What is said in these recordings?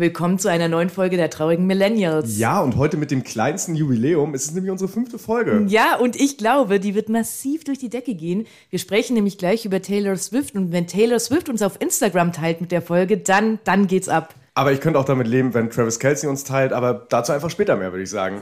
Willkommen zu einer neuen Folge der traurigen Millennials. Ja, und heute mit dem kleinsten Jubiläum. Es ist nämlich unsere fünfte Folge. Ja, und ich glaube, die wird massiv durch die Decke gehen. Wir sprechen nämlich gleich über Taylor Swift. Und wenn Taylor Swift uns auf Instagram teilt mit der Folge, dann, dann geht's ab. Aber ich könnte auch damit leben, wenn Travis Kelsey uns teilt. Aber dazu einfach später mehr, würde ich sagen.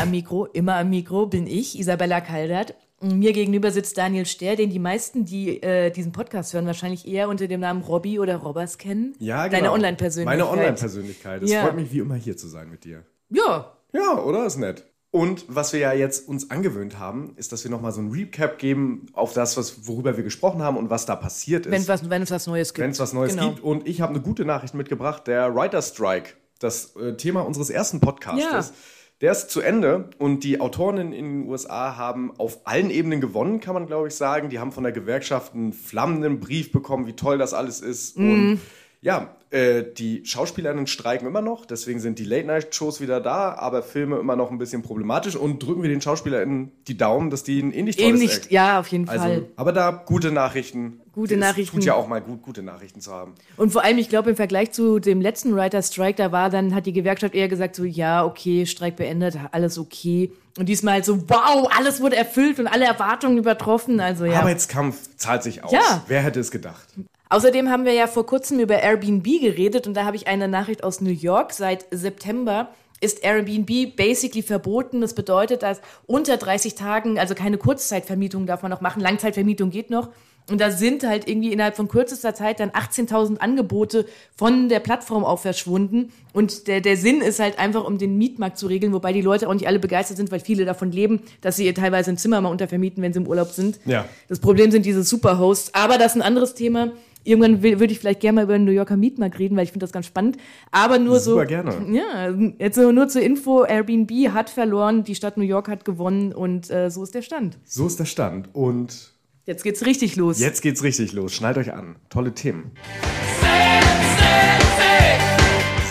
Heute am Mikro, immer am Mikro, bin ich, Isabella Kaldert. Mir gegenüber sitzt Daniel Ster, den die meisten, die äh, diesen Podcast hören, wahrscheinlich eher unter dem Namen Robby oder Robbers kennen. Ja, genau. Deine Online-Persönlichkeit. Meine Online-Persönlichkeit. Es Ja. freut mich wie immer hier zu sein mit dir. Ja, Ja, oder? Ist nett. Und was wir ja jetzt uns angewöhnt haben, ist, dass wir nochmal so ein Recap geben auf das, was, worüber wir gesprochen haben und was da passiert ist. wenn, was, wenn es was Neues gibt. Wenn es was Neues Genau. gibt. Und ich habe eine gute Nachricht mitgebracht. Der Writer Strike, das äh, Thema unseres ersten Podcastes, Ja. Der ist zu Ende. Und die Autorinnen in den USA haben auf allen Ebenen gewonnen, kann man glaube ich sagen. Die haben von der Gewerkschaft einen flammenden Brief bekommen, wie toll das alles ist. Mhm. Und ja, äh, die Schauspielerinnen streiken immer noch, deswegen sind die Late-Night-Shows wieder da, aber Filme immer noch ein bisschen problematisch und drücken wir den SchauspielerInnen die Daumen, dass die ein ähnlich tolles Eben nicht, Act- ja, auf jeden also, Fall. aber da gute Nachrichten. Gute Es Nachrichten. Tut ja auch mal gut, gute Nachrichten zu haben. Und vor allem, ich glaube, im Vergleich zu dem letzten Writer Strike, da war dann, hat die Gewerkschaft eher gesagt, so, ja, okay, Streik beendet, alles okay. Und diesmal halt so, wow, alles wurde erfüllt und alle Erwartungen übertroffen. Also ja. Arbeitskampf zahlt sich aus. Ja. Wer hätte es gedacht? Außerdem haben wir ja vor kurzem über Airbnb geredet und da habe ich eine Nachricht aus New York. Seit September ist Airbnb basically verboten. Das bedeutet, dass unter 30 Tagen, also keine Kurzzeitvermietung darf man noch machen, Langzeitvermietung geht noch. Und da sind halt irgendwie innerhalb von kürzester Zeit dann 18.000 Angebote von der Plattform auch verschwunden. Und der, der Sinn ist halt einfach, um den Mietmarkt zu regeln, wobei die Leute auch nicht alle begeistert sind, weil viele davon leben, dass sie ihr teilweise ein Zimmer mal untervermieten, wenn sie im Urlaub sind. Ja. Das Problem sind diese Superhosts. Aber das ist ein anderes Thema. Irgendwann würde ich vielleicht gerne mal über den New Yorker Mietmarkt reden, weil ich finde das ganz spannend. Aber nur so. Super gerne. Ja, jetzt so nur zur Info: Airbnb hat verloren, die Stadt New York hat gewonnen und äh, so ist der Stand. So ist der Stand. Und Jetzt geht's richtig los. jetzt geht's richtig los. Schnallt euch an. Tolle Themen.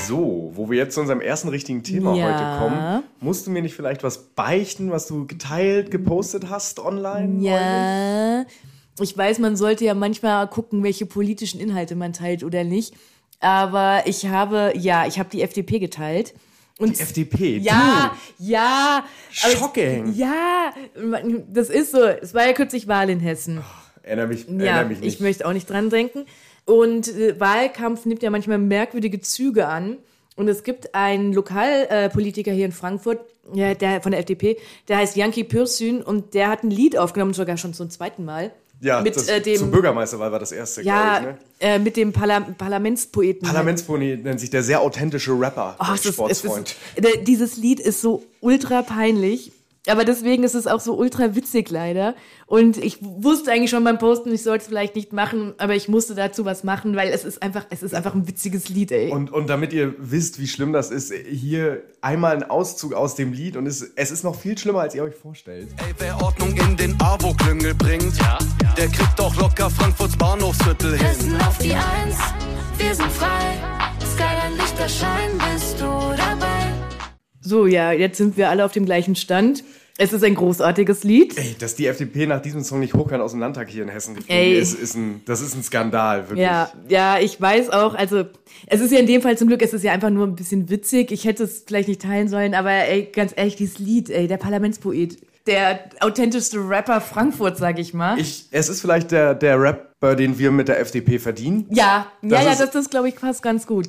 So, wo wir jetzt zu unserem ersten richtigen Thema Ja. heute kommen, musst du mir nicht vielleicht was beichten, was du geteilt, gepostet hast online? Ja, ich weiß, man sollte ja manchmal gucken, welche politischen Inhalte man teilt oder nicht. Aber ich habe, ja, ich habe die FDP geteilt. Und Die FDP. Ja, ja. aber- Shocking. Ja, das ist so. Es war ja kürzlich Wahl in Hessen. Du, erinnere mich, Ja, erinnere mich nicht. ich möchte auch nicht dran denken. Und äh, Wahlkampf nimmt ja manchmal merkwürdige Züge an. Und es gibt einen Lokalpolitiker Politiker hier in Frankfurt, ja, der von der FDP, der heißt Yankee Pürsün und der hat ein Lied aufgenommen, sogar schon zum zweiten Mal. Ja, mit das, äh, dem zur Bürgermeisterwahl war das erste, ja, ich. Ne? äh, mit dem Parla Parlamentspoeten. Parlamentspony nennt sich der sehr authentische Rapper, Oh, der es ist, Sportsfreund. ist, der- dieses Lied ist so ultra peinlich. Aber deswegen ist es auch so ultra witzig leider. Und ich wusste eigentlich schon beim Posten, ich sollte es vielleicht nicht machen, aber ich musste dazu was machen, weil es ist einfach, es ist einfach ein witziges Lied, ey. Und, und damit ihr wisst, wie schlimm das ist, hier einmal ein Auszug aus dem Lied und es, es ist noch viel schlimmer, als ihr euch vorstellt. Ey, wer Ordnung in den AWO-Klüngel bringt, der kriegt doch locker Frankfurts Bahnhofsviertel hin. Hessen auf die Eins, wir sind frei. Skyline Lichter scheinen, bist? So, ja, jetzt sind wir alle auf dem gleichen Stand. Es ist ein großartiges Lied. Ey, dass die FDP nach diesem Song nicht hoch kann aus dem Landtag hier in Hessen geflogen ist, ist ein, das ist ein Skandal, wirklich. Ja, ja, ich weiß auch, also es ist ja in dem Fall zum Glück, es ist ja einfach nur ein bisschen witzig. Ich hätte es vielleicht nicht teilen sollen, aber ey, ganz ehrlich, dieses Lied, ey, der Parlamentspoet, der authentischste Rapper Frankfurt, sag ich mal. Ich, es ist vielleicht der, der Rapper, den wir mit der FDP verdienen. ja, Das ja, ja, das, das glaube ich passt ganz gut.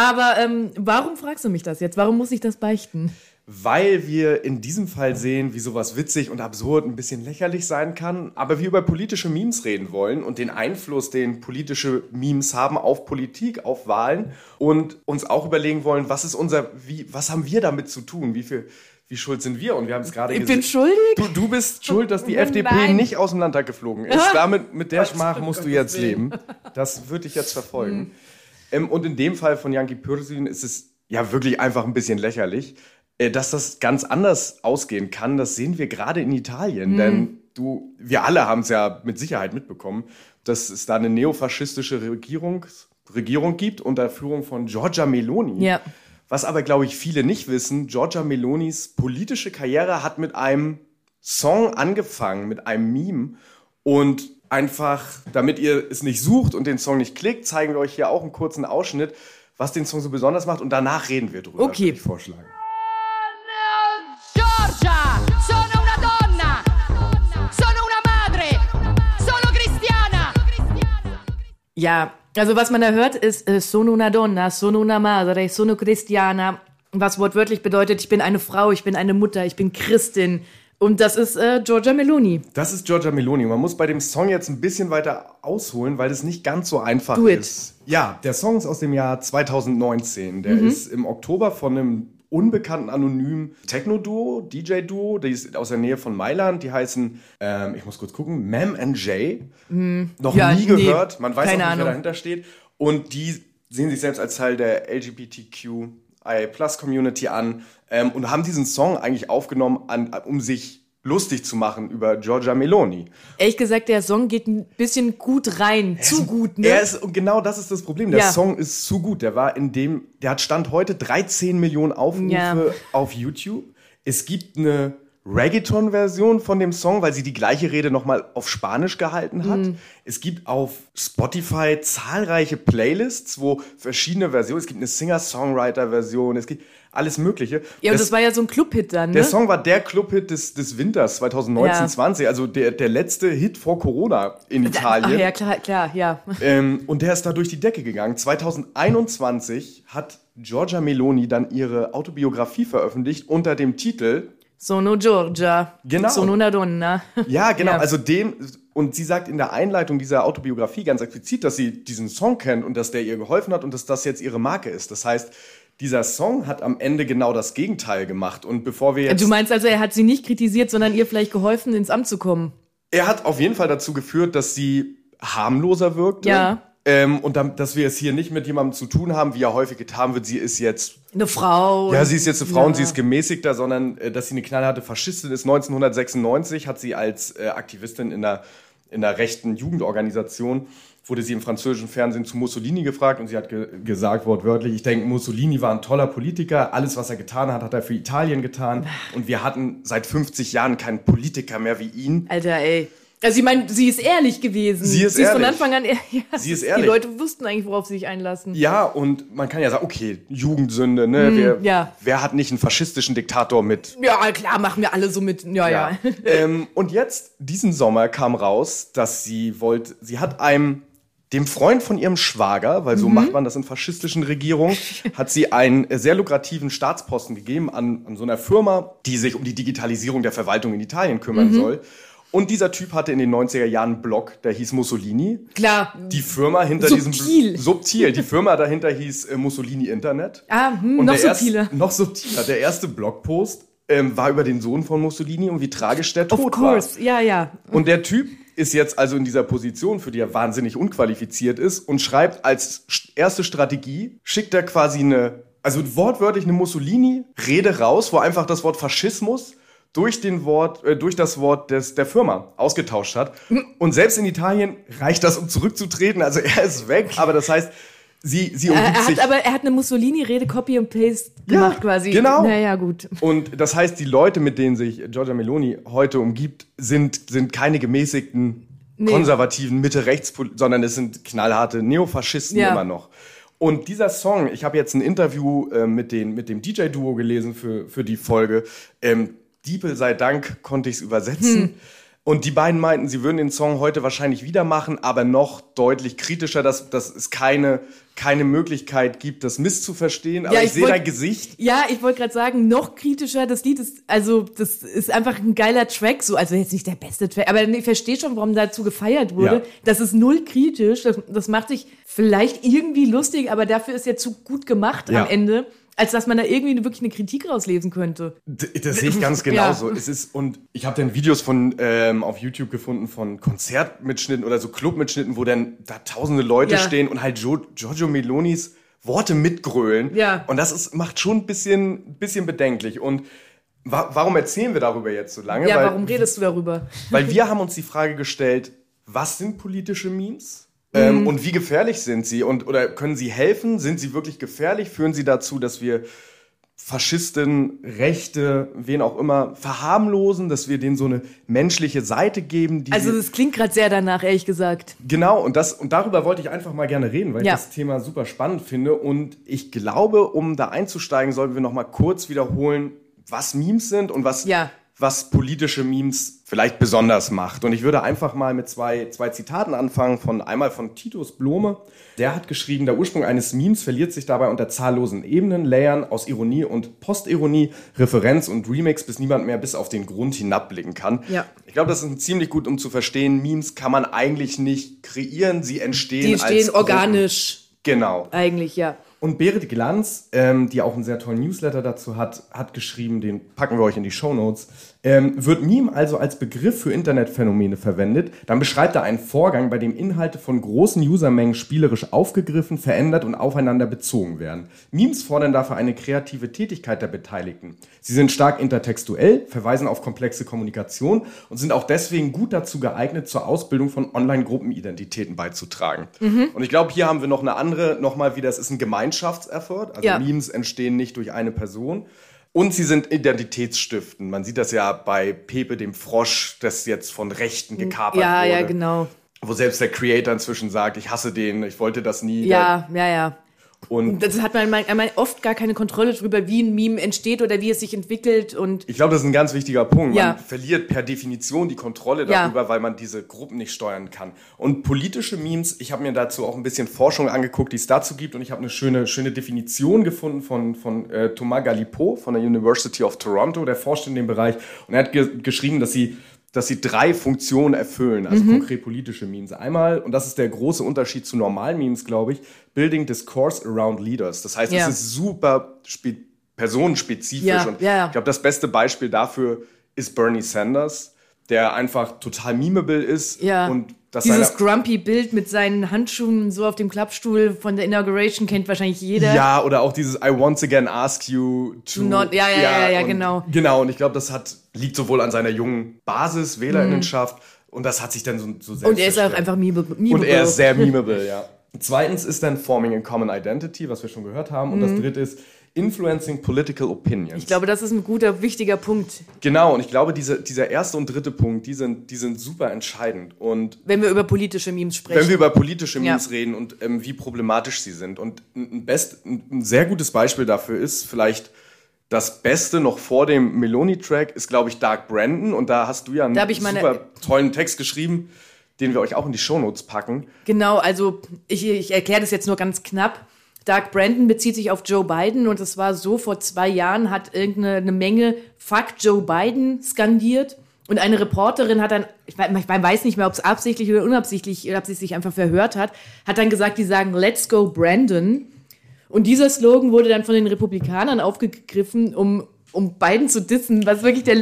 Aber ähm, warum fragst du mich das jetzt? Warum muss ich das beichten? Weil wir in diesem Fall sehen, wie sowas witzig und absurd ein bisschen lächerlich sein kann, aber wir über politische Memes reden wollen und den Einfluss, den politische Memes haben auf Politik, auf Wahlen und uns auch überlegen wollen, was ist unser, wie, was haben wir damit zu tun? Wie viel, wie schuld sind wir? Und wir haben es gerade Ich gesehen. bin schuldig? Du, du bist schuld, dass die Nein. FDP nicht aus dem Landtag geflogen ist. Damit, mit der Schmach musst du jetzt leben. Das wird dich jetzt verfolgen. Ähm, und in dem Fall von Yankee Pürsün ist es ja wirklich einfach ein bisschen lächerlich. Äh, dass das ganz anders ausgehen kann, das sehen wir gerade in Italien. Denn du, wir alle haben es ja mit Sicherheit mitbekommen, dass es da eine neofaschistische Regierung, Regierung gibt unter Führung von Giorgia Meloni. Ja. Was aber, glaube ich, viele nicht wissen, Giorgia Melonis politische Karriere hat mit einem Song angefangen, mit einem Meme. Und einfach, damit ihr es nicht sucht und den Song nicht klickt, zeigen wir euch hier auch einen kurzen Ausschnitt, was den Song so besonders macht. Und danach reden wir drüber, Okay. würde ich vorschlagen. Giorgia, sono una donna, sono una madre, sono cristiana. Ja, also was man da hört, ist äh, sono una donna, sono una madre, sono cristiana, was wortwörtlich bedeutet, ich bin eine Frau, ich bin eine Mutter, ich bin Christin. Und das ist äh, Giorgia Meloni. Das ist Giorgia Meloni. Man muss bei dem Song jetzt ein bisschen weiter ausholen, weil es nicht ganz so einfach Do it. ist. Ja, der Song ist aus dem Jahr 2019. Mhm. Der ist im Oktober von einem unbekannten anonymen Techno-Duo, DJ-Duo, die ist aus der Nähe von Mailand. Die heißen, ähm, ich muss kurz gucken, Mem and Jay. Noch Mhm. Ja, nie nee, gehört. Man weiß auch keine nicht, Ahnung. wer dahinter steht. Und die sehen sich selbst als Teil der LGBTQI-Plus-Community an ähm, und haben diesen Song eigentlich aufgenommen, an, um sich lustig zu machen über Giorgia Meloni. Ehrlich gesagt, der Song geht ein bisschen gut rein. Zu gut, ne? Er ist, und genau das ist das Problem. Der Ja. Song ist zu gut. Der war in dem, der hat Stand heute 13 Millionen Aufrufe Ja. auf YouTube. Es gibt eine Reggaeton-Version von dem Song, weil sie die gleiche Rede nochmal auf Spanisch gehalten hat. Mhm. Es gibt auf Spotify zahlreiche Playlists, wo verschiedene Versionen, es gibt eine Singer-Songwriter-Version, es gibt alles Mögliche. ja, und Das- das, war ja so ein Clubhit dann, ne? der Song war der Clubhit des, des Winters 2019 Ja. 20 also der, der letzte Hit vor Corona in Italien. Ach ja, klar, klar, ja. Ähm, und der ist da durch die Decke gegangen. 2021 hat Giorgia Meloni dann ihre Autobiografie veröffentlicht unter dem Titel, Sono Giorgia. Genau. Sono una donna. ja genau, Ja. also dem, und sie sagt in der Einleitung dieser Autobiografie ganz explizit, dass sie diesen Song kennt und dass der ihr geholfen hat und dass das jetzt ihre Marke ist. Das heißt, dieser Song hat am Ende genau das Gegenteil gemacht. Und bevor wir jetzt... Du meinst also, er hat sie nicht kritisiert, sondern ihr vielleicht geholfen, ins Amt zu kommen? Er hat auf jeden Fall dazu geführt, dass sie harmloser wirkte. Ja. Ähm, und dann, dass wir es hier nicht mit jemandem zu tun haben, wie ja häufig getan wird, sie ist jetzt Eine Frau. Ja, sie ist jetzt eine Frau Ja. und sie ist gemäßigter, sondern äh, dass sie eine knallharte Faschistin ist. 1996 hat sie als äh, Aktivistin in der, in der rechten Jugendorganisation, wurde sie im französischen Fernsehen zu Mussolini gefragt und sie hat ge gesagt, wortwörtlich, ich denke, Mussolini war ein toller Politiker, alles, was er getan hat, hat er für Italien getan und wir hatten seit 50 Jahren keinen Politiker mehr wie ihn. Alter, ey. Also ich meine, sie ist ehrlich gewesen. Sie ist sie ist von ehrlich. Anfang an ehr- ja, Sie ist Die ehrlich. Leute wussten eigentlich, worauf sie sich einlassen. Ja, und man kann ja sagen, okay, Jugendsünde, ne? wer, Hm, ja. wer hat nicht einen faschistischen Diktator mit Ja, klar, machen wir alle so mit. Ja, ja. ähm, und jetzt, diesen Sommer kam raus, dass sie wollte, sie hat einem, dem Freund von ihrem Schwager, weil so Mhm. macht man das in faschistischen Regierungen, hat sie einen sehr lukrativen Staatsposten gegeben an, an so einer Firma, die sich um die Digitalisierung der Verwaltung in Italien kümmern Mhm. soll. Und dieser Typ hatte in den 90er Jahren einen Blog, der hieß Mussolini. Klar. Die Firma hinter Subtil. diesem subtil. Die Firma dahinter hieß äh, Mussolini Internet. Ah, hm, Und noch der erst- subtiler. noch subtiler. Der erste Blogpost ähm, war über den Sohn von Mussolini und wie tragisch der Of Tod course, ja, ja. war. Und der Typ ist jetzt also in dieser Position, für die er wahnsinnig unqualifiziert ist und schreibt als st- erste Strategie, schickt er quasi eine, also wortwörtlich eine Mussolini-Rede raus, wo einfach das Wort Faschismus durch den Wort, äh, durch das Wort des, der Firma ausgetauscht hat. Und selbst in Italien reicht das, um zurückzutreten. Also er ist weg, aber das heißt, sie, sie Er, umgibt er sich. hat aber er hat eine Mussolini-Rede Copy and Paste Ja, gemacht quasi. genau. Naja, gut. Und das heißt, die Leute, mit denen sich Giorgia Meloni heute umgibt, sind, sind keine gemäßigten, Nee. konservativen Mitte-Rechts, sondern es sind knallharte Neofaschisten Ja. immer noch. Und dieser Song, ich habe jetzt ein Interview äh, mit, den, mit dem DJ-Duo gelesen für, für die Folge. Ähm, Diepel sei Dank konnte ich es übersetzen. Hm. Und die beiden meinten, sie würden den Song heute wahrscheinlich wieder machen, aber noch deutlich kritischer, dass, dass es keine, keine Möglichkeit gibt, das misszuverstehen. Aber Ja, ich, ich sehe dein Gesicht. Ja, ich wollte gerade sagen, noch kritischer, das Lied ist, also das ist einfach ein geiler Track, so, also jetzt nicht der beste Track, aber ich verstehe schon, warum dazu gefeiert wurde. Ja. Das ist null kritisch, das, das macht sich vielleicht irgendwie lustig, aber dafür ist ja zu gut gemacht Ja. am Ende, als dass man da irgendwie wirklich eine Kritik rauslesen könnte. Das sehe ich ganz genauso. Es ist, und ich habe dann Videos von ähm, auf YouTube gefunden von Konzertmitschnitten oder so Clubmitschnitten, wo dann da tausende Leute Ja. stehen und halt jo Giorgio Melonis Worte mitgrölen. Ja. Und das ist, macht schon ein bisschen, bisschen bedenklich. Und wa warum erzählen wir darüber jetzt so lange? Ja, weil, warum redest du darüber? weil wir haben uns die Frage gestellt, was sind politische Memes? Ähm, und wie gefährlich sind sie? Und oder können sie helfen? Sind sie wirklich gefährlich? Führen sie dazu, dass wir Faschisten, Rechte, wen auch immer, verharmlosen, dass wir denen so eine menschliche Seite geben. Die Also das klingt gerade sehr danach, ehrlich gesagt. Genau, und, das, und darüber wollte ich einfach mal gerne reden, weil Ja. ich das Thema super spannend finde. Und ich glaube, um da einzusteigen, sollten wir noch mal kurz wiederholen, was Memes sind und was, Ja. Was politische Memes vielleicht besonders macht. Und ich würde einfach mal mit zwei, zwei Zitaten anfangen, von einmal von Titus Blome. Der hat geschrieben, der Ursprung eines Memes verliert sich dabei unter zahllosen Ebenen, Layern aus Ironie und Postironie, Referenz und Remix, bis niemand mehr bis auf den Grund hinabblicken kann. Ja. Ich glaube, das ist ziemlich gut, um zu verstehen, Memes kann man eigentlich nicht kreieren, sie entstehen Die als stehen Gruppen. organisch, Genau. eigentlich, ja. Und Berit Glanz, ähm, die auch einen sehr tollen Newsletter dazu hat, hat geschrieben, den packen wir euch in die Shownotes. Ähm, wird Meme also als Begriff für Internetphänomene verwendet, dann beschreibt er einen Vorgang, bei dem Inhalte von großen Usermengen spielerisch aufgegriffen, verändert und aufeinander bezogen werden. Memes fordern dafür eine kreative Tätigkeit der Beteiligten. Sie sind stark intertextuell, verweisen auf komplexe Kommunikation und sind auch deswegen gut dazu geeignet, zur Ausbildung von Online-Gruppenidentitäten beizutragen. Und ich glaube, hier haben wir noch eine andere, nochmal wieder, es ist ein Gemeinschaftseffort. Also Ja. Memes entstehen nicht durch eine Person. Und sie sind identitätsstiftend. Man sieht das ja bei Pepe, dem Frosch, das jetzt von Rechten gekapert Ja, wurde. ja, genau. Wo selbst der Creator inzwischen sagt, ich hasse den, ich wollte das nie. Ja, ja, ja. Und Das hat man, man, man oft gar keine Kontrolle darüber, wie ein Meme entsteht oder wie es sich entwickelt und ich glaube, das ist ein ganz wichtiger Punkt. Ja. Man verliert per Definition die Kontrolle Ja. darüber, weil man diese Gruppen nicht steuern kann. Und politische Memes, ich habe mir dazu auch ein bisschen Forschung angeguckt, die es dazu gibt. Und ich habe eine schöne, schöne Definition gefunden von, von äh, Thomas Galipeau von der University of Toronto, der forscht in dem Bereich. Und er hat ge geschrieben, dass sie dass sie drei Funktionen erfüllen, also Mhm. konkret politische Memes. Einmal, und das ist der große Unterschied zu normalen Memes, glaube ich, Building Discourse around Leaders. Das heißt, Ja. es ist super spe personenspezifisch. Ja, und ja. ich glaube, das beste Beispiel dafür ist Bernie Sanders, der einfach total memeable ist ja. und das Dieses grumpy Bild mit seinen Handschuhen so auf dem Klappstuhl von der Inauguration kennt wahrscheinlich jeder. ja, oder auch dieses I once again ask you to. Not- ja, ja, ja, ja, und, genau. Genau, und ich glaube, das hat, liegt sowohl an seiner jungen Basis, Wählerinnenschaft, und das hat sich dann so, so selbst Mhm. Und er ist auch einfach memeable. Und er ist sehr memeable, ja. Zweitens ist dann Forming a Common Identity, was wir schon gehört haben. Und das dritte ist Influencing Political Opinions. Ich glaube, das ist ein guter, wichtiger Punkt, genau, und ich glaube, diese, dieser erste und dritte Punkt, die sind, die sind super entscheidend. Und wenn wir über politische Memes sprechen. wenn wir über politische Memes Ja. reden und ähm, wie problematisch sie sind. Und ein, best, ein, sehr gutes Beispiel dafür ist vielleicht das Beste noch vor dem Meloni-Track ist, glaube ich, Dark Brandon. Und da hast du ja einen super tollen Text geschrieben, den wir euch auch in die Shownotes packen. Genau, also ich, ich erkläre das jetzt nur ganz knapp. Doug Brandon bezieht sich auf Joe Biden und es war so, vor zwei Jahren hat irgendeine eine Menge Fuck Joe Biden skandiert und eine Reporterin hat dann, ich weiß, ich weiß nicht mehr, ob es absichtlich oder unabsichtlich, oder ob sie sich einfach verhört hat, hat dann gesagt, die sagen Let's go Brandon. Und dieser Slogan wurde dann von den Republikanern aufgegriffen, um, um Biden zu dissen, was wirklich der,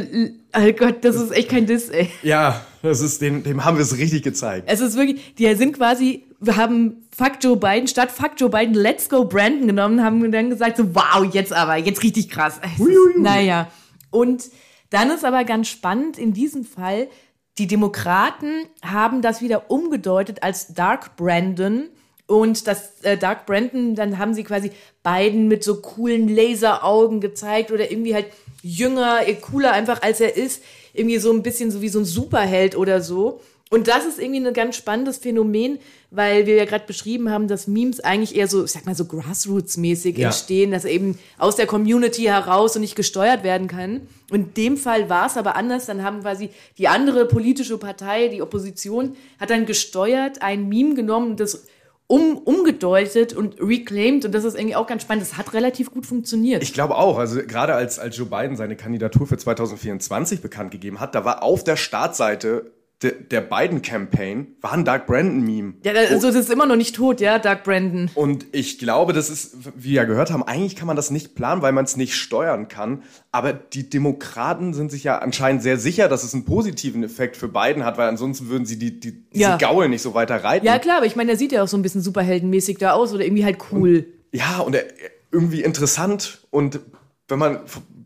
oh Gott, das ist echt kein Diss, ey. Ja, das ist, dem, dem haben wir es richtig gezeigt. Es ist wirklich, die sind quasi, haben Fuck Joe Biden statt Fuck Joe Biden Let's Go Brandon genommen, haben dann gesagt so, wow, jetzt aber, jetzt richtig krass. Es ist, naja. Und dann ist aber ganz spannend in diesem Fall, die Demokraten haben das wieder umgedeutet als Dark Brandon. Und das äh, Dark Brandon, dann haben sie quasi Biden mit so coolen Laseraugen gezeigt oder irgendwie halt jünger, cooler einfach als er ist. Irgendwie so ein bisschen so wie so ein Superheld oder so. Und das ist irgendwie ein ganz spannendes Phänomen, weil wir ja gerade beschrieben haben, dass Memes eigentlich eher so, ich sag mal so Grassroots-mäßig Ja. entstehen, dass eben aus der Community heraus und nicht gesteuert werden kann. Und in dem Fall war es aber anders. Dann haben quasi die andere politische Partei, die Opposition, hat dann gesteuert, ein Meme genommen das um, umgedeutet und reclaimed. Und das ist irgendwie auch ganz spannend. Das hat relativ gut funktioniert. Ich glaube auch, also gerade als, als Joe Biden seine Kandidatur für 2024 bekannt gegeben hat, da war auf der Startseite de, der Biden-Campaign, war ein Dark Brandon-Meme. ja, also das ist immer noch nicht tot, ja, Doug Brandon. Und ich glaube, das ist, wie wir ja gehört haben, eigentlich kann man das nicht planen, weil man es nicht steuern kann. Aber die Demokraten sind sich ja anscheinend sehr sicher, dass es einen positiven Effekt für Biden hat, weil ansonsten würden sie die, die, Ja. Gaul nicht so weiter reiten. Ja, klar, aber ich meine, der sieht ja auch so ein bisschen superheldenmäßig da aus oder irgendwie halt cool. Ja, und er, irgendwie interessant und wenn man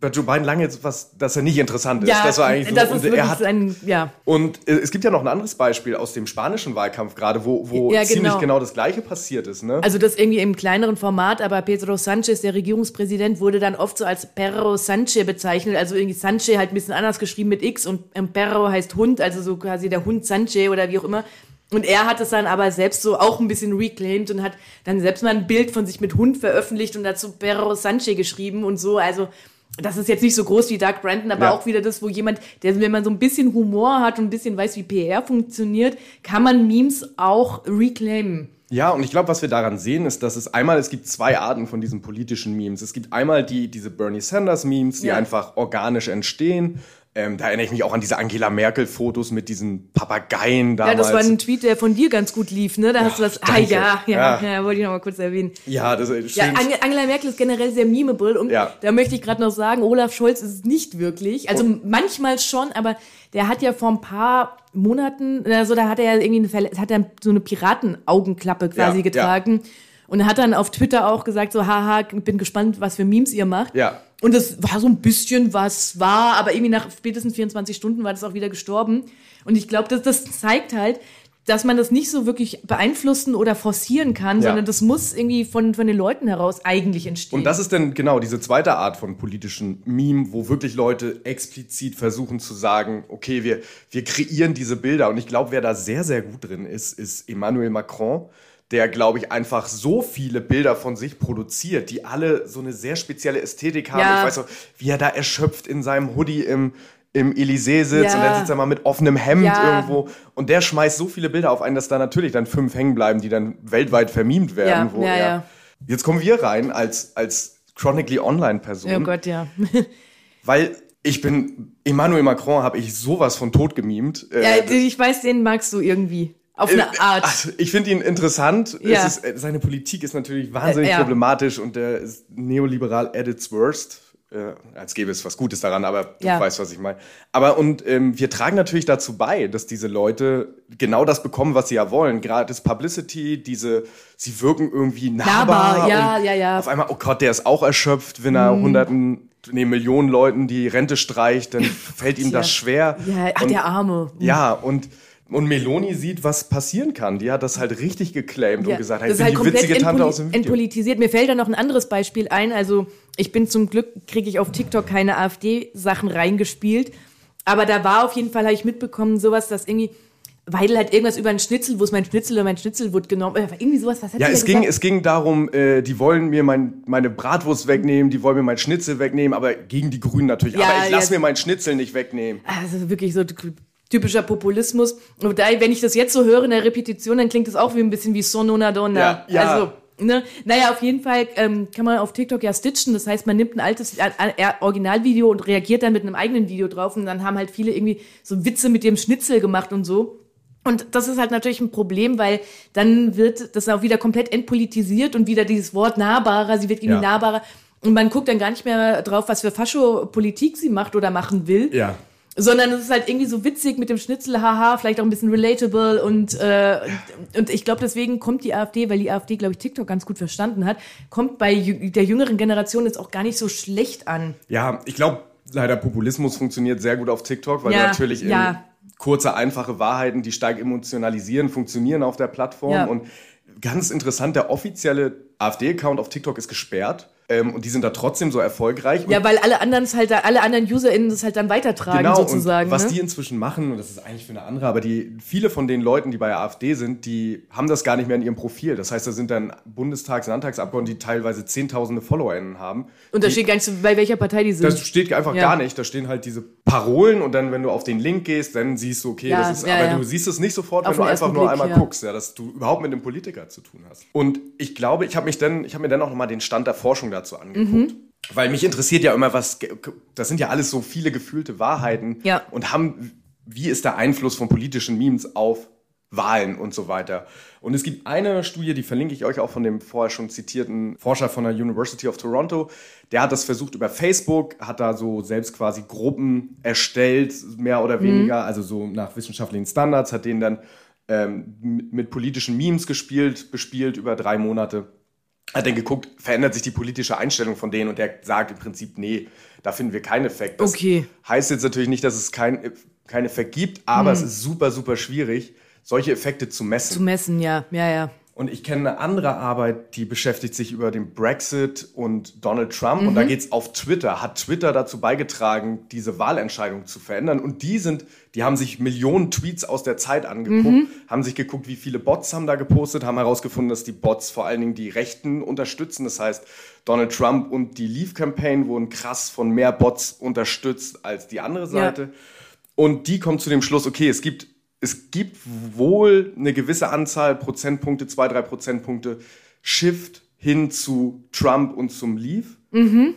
bei Joe Biden lange jetzt was, dass er nicht interessant ist. Ja, das war eigentlich so. das ist und er hat, ein, ja. und äh, es gibt ja noch ein anderes Beispiel aus dem spanischen Wahlkampf gerade, wo, wo Ja, ziemlich genau. genau das Gleiche passiert ist. Ne? Also das irgendwie im kleineren Format, aber Pedro Sanchez, der Regierungspräsident, wurde dann oft so als Perro Sanchez bezeichnet. Also irgendwie Sanchez halt ein bisschen anders geschrieben mit X und Perro heißt Hund, also so quasi der Hund Sanchez oder wie auch immer. Und er hat es dann aber selbst so auch ein bisschen reclaimed und hat dann selbst mal ein Bild von sich mit Hund veröffentlicht und dazu Perro Sanchez geschrieben und so. Also das ist jetzt nicht so groß wie Doug Brandon, aber Ja. auch wieder das, wo jemand, der, wenn man so ein bisschen Humor hat und ein bisschen weiß, wie PR funktioniert, kann man Memes auch reclaimen. Ja, und ich glaube, was wir daran sehen, ist, dass es einmal, es gibt zwei Arten von diesen politischen Memes. Es gibt einmal die, diese Bernie Sanders Memes, die Ja. einfach organisch entstehen. Ähm, da erinnere ich mich auch an diese Angela Merkel-Fotos mit diesen Papageien Ja, damals. das war ein Tweet, der von dir ganz gut lief, ne? Da hast du das. Ah, ja, ja, Ja. ja, wollte ich noch mal kurz erwähnen. ja, das ist Ja, Angela Merkel ist generell sehr memeable und Ja. da möchte ich gerade noch sagen, Olaf Scholz ist es nicht wirklich. Also Oh. manchmal schon, aber der hat ja vor ein paar Monaten, also da hat er ja irgendwie eine, hat er so eine Piratenaugenklappe quasi Ja, getragen. Und hat dann auf Twitter auch gesagt, so, haha, bin gespannt, was für Memes ihr macht. Ja. Und das war so ein bisschen was war, aber irgendwie nach spätestens 24 Stunden war das auch wieder gestorben. Und ich glaube, das, das zeigt halt, dass man das nicht so wirklich beeinflussen oder forcieren kann, Ja. sondern das muss irgendwie von, von den Leuten heraus eigentlich entstehen. Und das ist dann genau diese zweite Art von politischen Meme, wo wirklich Leute explizit versuchen zu sagen, okay, wir, wir kreieren diese Bilder. Und ich glaube, wer da sehr, sehr gut drin ist, ist Emmanuel Macron, der, glaube ich, einfach so viele Bilder von sich produziert, die alle so eine sehr spezielle Ästhetik haben. Ja. Ich weiß so, wie er da erschöpft in seinem Hoodie im, im Elysée sitzt Ja. und dann sitzt er mal mit offenem Hemd Ja. irgendwo. Und der schmeißt so viele Bilder auf einen, dass da natürlich dann fünf hängen bleiben, die dann weltweit vermemt werden. Ja, wo ja, er, ja. Jetzt kommen wir rein als, als Chronically Online-Person, oh Gott, ja. weil ich bin, Emmanuel Macron habe ich sowas von tot gemimt. Äh, ja. Ich weiß, den magst du irgendwie. Auf äh, eine Art. ach, ich finde ihn interessant. Ja. Ist, äh, seine Politik ist natürlich wahnsinnig Äh, ja. problematisch und der ist neoliberal at its worst. Äh, als gäbe es was Gutes daran, aber du Ja. weißt, was ich meine. Aber und ähm, wir tragen natürlich dazu bei, dass diese Leute genau das bekommen, was sie ja wollen. Gratis Publicity, diese, sie wirken irgendwie nahbar. Nahbar, ja, ja, ja. Auf einmal, oh Gott, der ist auch erschöpft, wenn er hunderten, nee, Millionen Leuten die Rente streicht, dann fällt ihm das schwer. Ja, ach, Und- der Arme. ja, und, und Meloni sieht, was passieren kann. Die hat das halt richtig geclaimt und gesagt, hey, das ist halt die komplett witzige Tante aus dem Video. entpolitisiert. Mir fällt da noch ein anderes Beispiel ein. Also ich bin zum Glück, kriege ich auf TikTok keine AfD-Sachen reingespielt. Aber da war auf jeden Fall, habe ich mitbekommen, sowas, dass irgendwie Weidel hat irgendwas über einen Schnitzel, wo ist mein Schnitzel oder mein Schnitzel wurde genommen. Äh, Irgendwie sowas, was hat Ja, es ging, es ging darum, äh, die wollen mir mein, meine Bratwurst wegnehmen, die wollen mir mein Schnitzel wegnehmen, aber gegen die Grünen natürlich. Ja, aber ich lasse ja. mir mein Schnitzel nicht wegnehmen. Also wirklich so typischer Populismus. Und da, wenn ich das jetzt so höre in der Repetition, dann klingt das auch wie ein bisschen wie Son una donna. Ja, ja. Also, ne? Naja, auf jeden Fall ähm, kann man auf TikTok ja stitchen. Das heißt, man nimmt ein altes äh, äh, Originalvideo und reagiert dann mit einem eigenen Video drauf. Und dann haben halt viele irgendwie so Witze mit dem Schnitzel gemacht und so. Und das ist halt natürlich ein Problem, weil dann wird das auch wieder komplett entpolitisiert und wieder dieses Wort nahbarer, sie wird irgendwie Ja. nahbarer. Und man guckt dann gar nicht mehr drauf, was für Fascho-Politik sie macht oder machen will. Ja. Sondern es ist halt irgendwie so witzig mit dem Schnitzel, haha, vielleicht auch ein bisschen relatable und, äh, und ich glaube, deswegen kommt die AfD, weil die AfD, glaube ich, TikTok ganz gut verstanden hat, kommt bei der jüngeren Generation jetzt auch gar nicht so schlecht an. Ja, ich glaube, leider Populismus funktioniert sehr gut auf TikTok, weil Ja, natürlich ja. kurze, einfache Wahrheiten, die stark emotionalisieren, funktionieren auf der Plattform. Ja. Und ganz interessant, der offizielle AfD-Account auf TikTok ist gesperrt. Ähm, und die sind da trotzdem so erfolgreich. Und Ja, weil alle anderen es halt, da- alle anderen UserInnen das halt dann weitertragen, Genau, sozusagen. und was ne? die inzwischen machen, und das ist eigentlich für eine andere, aber die, viele von den Leuten, die bei der AfD sind, die haben das gar nicht mehr in ihrem Profil. Das heißt, da sind dann Bundestags-, Landtagsabgeordnete, die teilweise zehntausende FollowerInnen haben. und da die, steht gar nicht, so, bei welcher Partei die sind. das steht einfach Ja. gar nicht. Da stehen halt diese Parolen und dann, wenn du auf den Link gehst, dann siehst du, okay, Ja, das ist, ja, aber du siehst es nicht sofort, Auf wenn du einfach nur Blick, einmal guckst, ja, dass du überhaupt mit einem Politiker zu tun hast. Und ich glaube, ich habe mich dann, ich habe mir dann auch nochmal den Stand der Forschung dazu angeguckt. Mhm. Weil mich interessiert ja immer, was, das sind ja alles so viele gefühlte Wahrheiten Ja. und haben, wie ist der Einfluss von politischen Memes auf Wahlen und so weiter. Und es gibt eine Studie, die verlinke ich euch auch von dem vorher schon zitierten Forscher von der University of Toronto. Der hat das versucht über Facebook, hat da so selbst quasi Gruppen erstellt, mehr oder weniger, also so nach wissenschaftlichen Standards, hat den dann ähm, mit, mit politischen Memes gespielt, bespielt über drei Monate. Hat dann geguckt, verändert sich die politische Einstellung von denen und der sagt im Prinzip, nee, da finden wir keinen Effekt. Das Okay. heißt jetzt natürlich nicht, dass es keinen keinen Effekt gibt, aber Hm. es ist super, super schwierig, solche Effekte zu messen. Zu messen, ja, ja, ja. Und ich kenne eine andere Arbeit, die beschäftigt sich über den Brexit und Donald Trump. Und Mhm. da geht's auf Twitter. Hat Twitter dazu beigetragen, diese Wahlentscheidung zu verändern? Und die sind, die haben sich Millionen Tweets aus der Zeit angeguckt, Mhm. haben sich geguckt, wie viele Bots haben da gepostet, haben herausgefunden, dass die Bots vor allen Dingen die Rechten unterstützen. Das heißt, Donald Trump und die Leave Campaign wurden krass von mehr Bots unterstützt als die andere Seite. Und die kommt zu dem Schluss, okay, es gibt, es gibt wohl eine gewisse Anzahl Prozentpunkte, zwei, drei Prozentpunkte Shift hin zu Trump und zum Leave.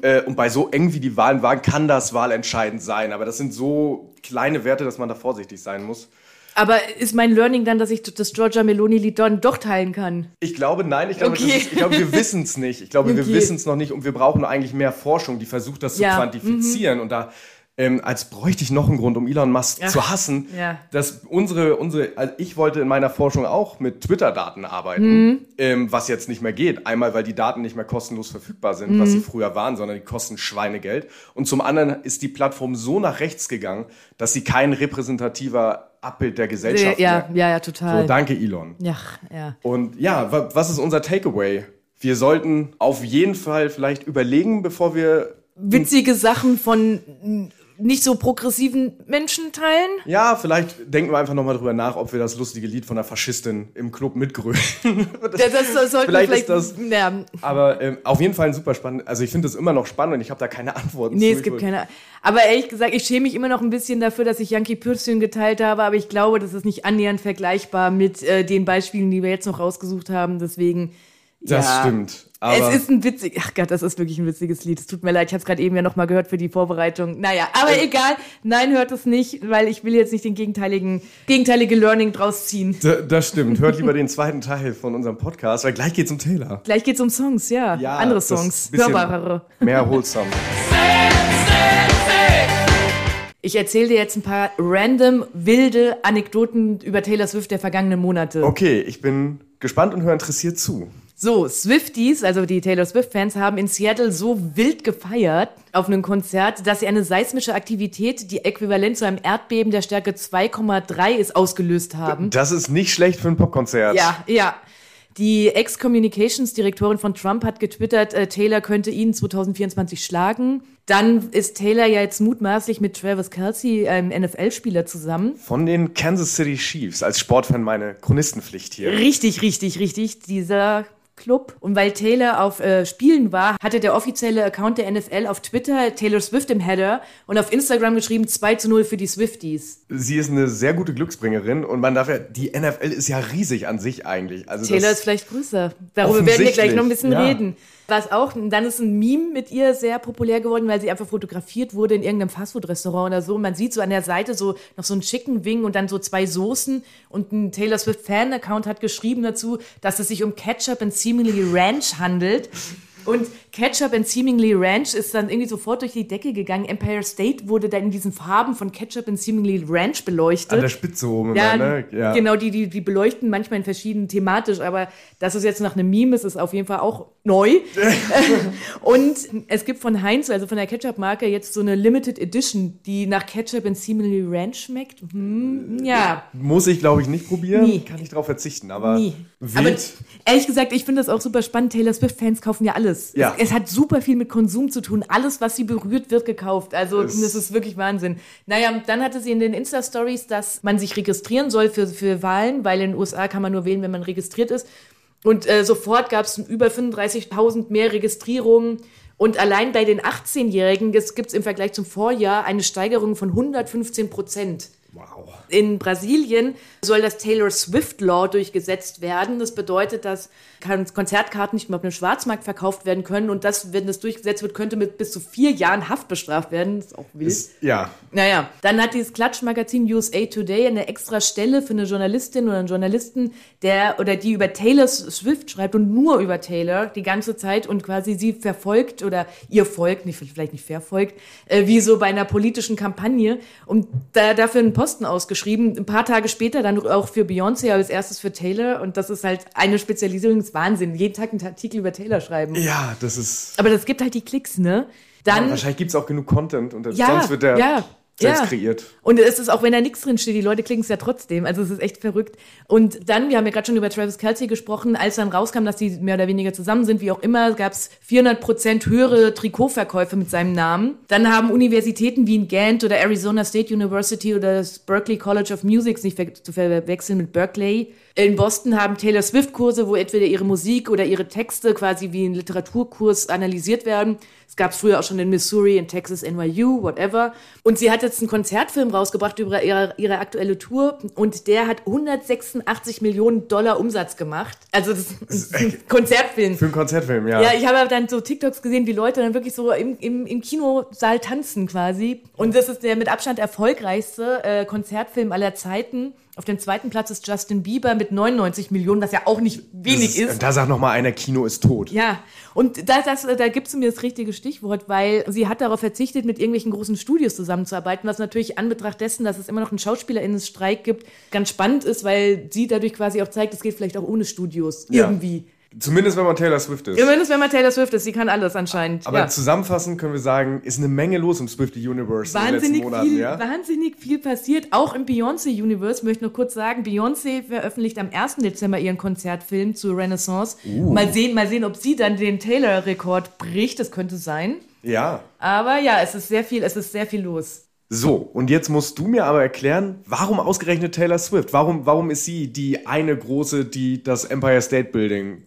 Äh, und bei so eng wie die Wahlen waren, kann das wahlentscheidend sein. Aber das sind so kleine Werte, dass man da vorsichtig sein muss. Aber ist mein Learning dann, dass ich das Georgia Meloni-Lied dann doch teilen kann? Ich glaube, nein, ich glaube, Okay. ist, ich glaube wir wissen es nicht. Ich glaube, wir Okay. wissen es noch nicht und wir brauchen eigentlich mehr Forschung, die versucht, das Ja, mhm. zu quantifizieren. Und da, ähm, als bräuchte ich noch einen Grund, um Elon Musk Ach, zu hassen, ja. dass unsere, unsere, also ich wollte in meiner Forschung auch mit Twitter-Daten arbeiten, Mhm. ähm, was jetzt nicht mehr geht. Einmal, weil die Daten nicht mehr kostenlos verfügbar sind, Mhm. was sie früher waren, sondern die kosten Schweinegeld. Und zum anderen ist die Plattform so nach rechts gegangen, dass sie kein repräsentativer Abbild der Gesellschaft Ja, mehr. ja, ja, total. So, danke, Elon. ja, ja. Und ja, wa- was ist unser Takeaway? Wir sollten auf jeden Fall vielleicht überlegen, bevor wir. Witzige Sachen von nicht so progressiven Menschen teilen. Ja, vielleicht denken wir einfach nochmal drüber nach, ob wir das lustige Lied von der Faschistin im Club mitgrölen. Das, das, das sollten Vielleicht ist das- Ja, Aber ähm, auf jeden Fall ein super spannend. Also ich finde das immer noch spannend und ich habe da keine Antworten nee, zu. es gibt keine. Aber ehrlich gesagt, ich schäme mich immer noch ein bisschen dafür, dass ich Yankee Pürzchen geteilt habe, aber ich glaube, das ist nicht annähernd vergleichbar mit äh, den Beispielen, die wir jetzt noch rausgesucht haben. Deswegen. Das ja. stimmt. Aber es ist ein witzig, ach Gott, das ist wirklich ein witziges Lied. Es tut mir leid, ich habe es gerade eben ja noch mal gehört für die Vorbereitung. Naja, aber Äh. egal. Nein, hört es nicht, weil ich will jetzt nicht den gegenteiligen, gegenteilige Learning draus ziehen. Das stimmt. Hört lieber den zweiten Teil von unserem Podcast, weil gleich geht's um Taylor. Gleich geht's um Songs, ja. Ja, Andere Songs, hörbarere. Mehr wholesome. Ich erzähle dir jetzt ein paar random, wilde Anekdoten über Taylor Swift der vergangenen Monate. Okay, ich bin gespannt und höre interessiert zu. So, Swifties, also die Taylor Swift-Fans, haben in Seattle so wild gefeiert auf einem Konzert, dass sie eine seismische Aktivität, die äquivalent zu einem Erdbeben der Stärke 2,3 ist, ausgelöst haben. Das ist nicht schlecht für ein Popkonzert. Ja, ja. Die Ex-Communications-Direktorin von Trump hat getwittert, äh, Taylor könnte ihn 2024 schlagen. Dann ist Taylor ja jetzt mutmaßlich mit Travis Kelsey, einem NFL-Spieler, zusammen. Von den Kansas City Chiefs. Als Sportfan meine Chronistenpflicht hier. Richtig, richtig, richtig. Dieser Club. Und weil Taylor auf äh, Spielen war, hatte der offizielle Account der NFL auf Twitter Taylor Swift im Header und auf Instagram geschrieben 2 zu 0 für die Swifties. Sie ist eine sehr gute Glücksbringerin und man darf ja, die NFL ist ja riesig an sich eigentlich. Also Taylor ist vielleicht größer. Darüber werden wir gleich noch ein bisschen Ja. reden. Was auch, dann ist ein Meme mit ihr sehr populär geworden, weil sie einfach fotografiert wurde in irgendeinem Fastfood-Restaurant oder so. Und man sieht so an der Seite so noch so ein Chicken Wing und dann so zwei Soßen. Und ein Taylor Swift Fan-Account hat geschrieben dazu, dass es sich um Ketchup and Seemingly Ranch handelt. Und Ketchup and Seemingly Ranch ist dann irgendwie sofort durch die Decke gegangen. Empire State wurde dann in diesen Farben von Ketchup and Seemingly Ranch beleuchtet. an der Spitze oben Ja, immer, ne? Ja. genau, die, die, die beleuchten manchmal in verschiedenen thematisch, aber dass es jetzt nach einem Meme ist, ist auf jeden Fall auch neu. und es gibt von Heinz, also von der Ketchup-Marke, jetzt so eine Limited Edition, die nach Ketchup and Seemingly Ranch schmeckt. Hm, ja, Muss ich, glaube ich, nicht probieren. Nie. Kann ich drauf verzichten, aber nie. Aber wild. ehrlich gesagt, ich finde das auch super spannend. Taylor Swift-Fans kaufen ja alles. Ja. Es, es hat super viel mit Konsum zu tun. Alles, was sie berührt, wird gekauft. Also Es- das ist wirklich Wahnsinn. Naja, dann hatte sie in den Insta-Stories, dass man sich registrieren soll für, für Wahlen, weil in den USA kann man nur wählen, wenn man registriert ist. Und äh, sofort gab es über 35.000 mehr Registrierungen. Und allein bei den 18-Jährigen gibt es im Vergleich zum Vorjahr eine Steigerung von 115 Prozent. Wow. In Brasilien soll das Taylor Swift Law durchgesetzt werden. Das bedeutet, dass Kon- Konzertkarten nicht mehr auf dem Schwarzmarkt verkauft werden können. Und das, wenn das durchgesetzt wird, könnte mit bis zu vier Jahren Haft bestraft werden. Das ist auch wild. Ist, ja, Naja, dann hat dieses Klatschmagazin USA Today eine extra Stelle für eine Journalistin oder einen Journalisten, der oder die über Taylor Swift schreibt und nur über Taylor die ganze Zeit und quasi sie verfolgt oder ihr folgt, nicht, vielleicht nicht verfolgt, äh, wie so bei einer politischen Kampagne, um da, dafür einen Posten ausgeschrieben. Ein paar Tage später dann auch für Beyoncé, aber als erstes für Taylor. Und das ist halt eine Spezialisierung, ist Wahnsinn. Jeden Tag einen Artikel über Taylor schreiben. Ja, das ist. Aber das gibt halt die Klicks, ne? Dann, wahrscheinlich gibt es auch genug Content und Ja, sonst wird der ja, selbst ja. kreiert. Und es ist auch, wenn da nichts drin steht, die Leute klicken es ja trotzdem. Also es ist echt verrückt. Und dann, wir haben ja gerade schon über Travis Kelsey gesprochen, als dann rauskam, dass die mehr oder weniger zusammen sind, wie auch immer, gab es 400 Prozent höhere Trikotverkäufe mit seinem Namen. Dann haben Universitäten wie in Ghent oder Arizona State University oder das Berklee College of Music, nicht ver zu verwechseln mit Berkeley, in Boston haben Taylor Swift Kurse, wo entweder ihre Musik oder ihre Texte quasi wie ein Literaturkurs analysiert werden. Es gab es früher auch schon in Missouri, in Texas, NYU, whatever. Und sie hat jetzt einen Konzertfilm rausgebracht über ihre, ihre aktuelle Tour und der hat 186 Millionen Dollar Umsatz gemacht. Also das ist ein Konzertfilm. Für einen Konzertfilm, ja. Ja, ich habe dann so TikToks gesehen, wie Leute dann wirklich so im, im, im Kinosaal tanzen quasi. Und das ist der mit Abstand erfolgreichste äh, Konzertfilm aller Zeiten. Auf dem zweiten Platz ist Justin Bieber mit 99 Millionen, was ja auch nicht wenig ist. Und da sagt noch mal einer, Kino ist tot. Ja, und da, das, da gibst du mir das richtige Stichwort, weil sie hat darauf verzichtet, mit irgendwelchen großen Studios zusammenzuarbeiten, was natürlich an Betracht dessen, dass es immer noch einen SchauspielerInnen-Streik gibt, ganz spannend ist, weil sie dadurch quasi auch zeigt, es geht vielleicht auch ohne Studios. Ja. Irgendwie. Zumindest wenn man Taylor Swift ist. Zumindest wenn man Taylor Swift ist, sie kann alles anscheinend. Aber ja. zusammenfassend können wir sagen, ist eine Menge los im Swifty Universe in den letzten Wahnsinnig Monaten, viel, ja? wahnsinnig viel passiert, auch im Beyoncé-Universe. Ich möchte nur kurz sagen, Beyoncé veröffentlicht am 1. Dezember ihren Konzertfilm zu Renaissance. Uh. Mal sehen, mal sehen, ob sie dann den Taylor-Rekord bricht. Das könnte sein. Ja. Aber ja, es ist sehr viel, es ist sehr viel los. So, und jetzt musst du mir aber erklären, warum ausgerechnet Taylor Swift? Warum, warum ist sie die eine große, die das Empire State Building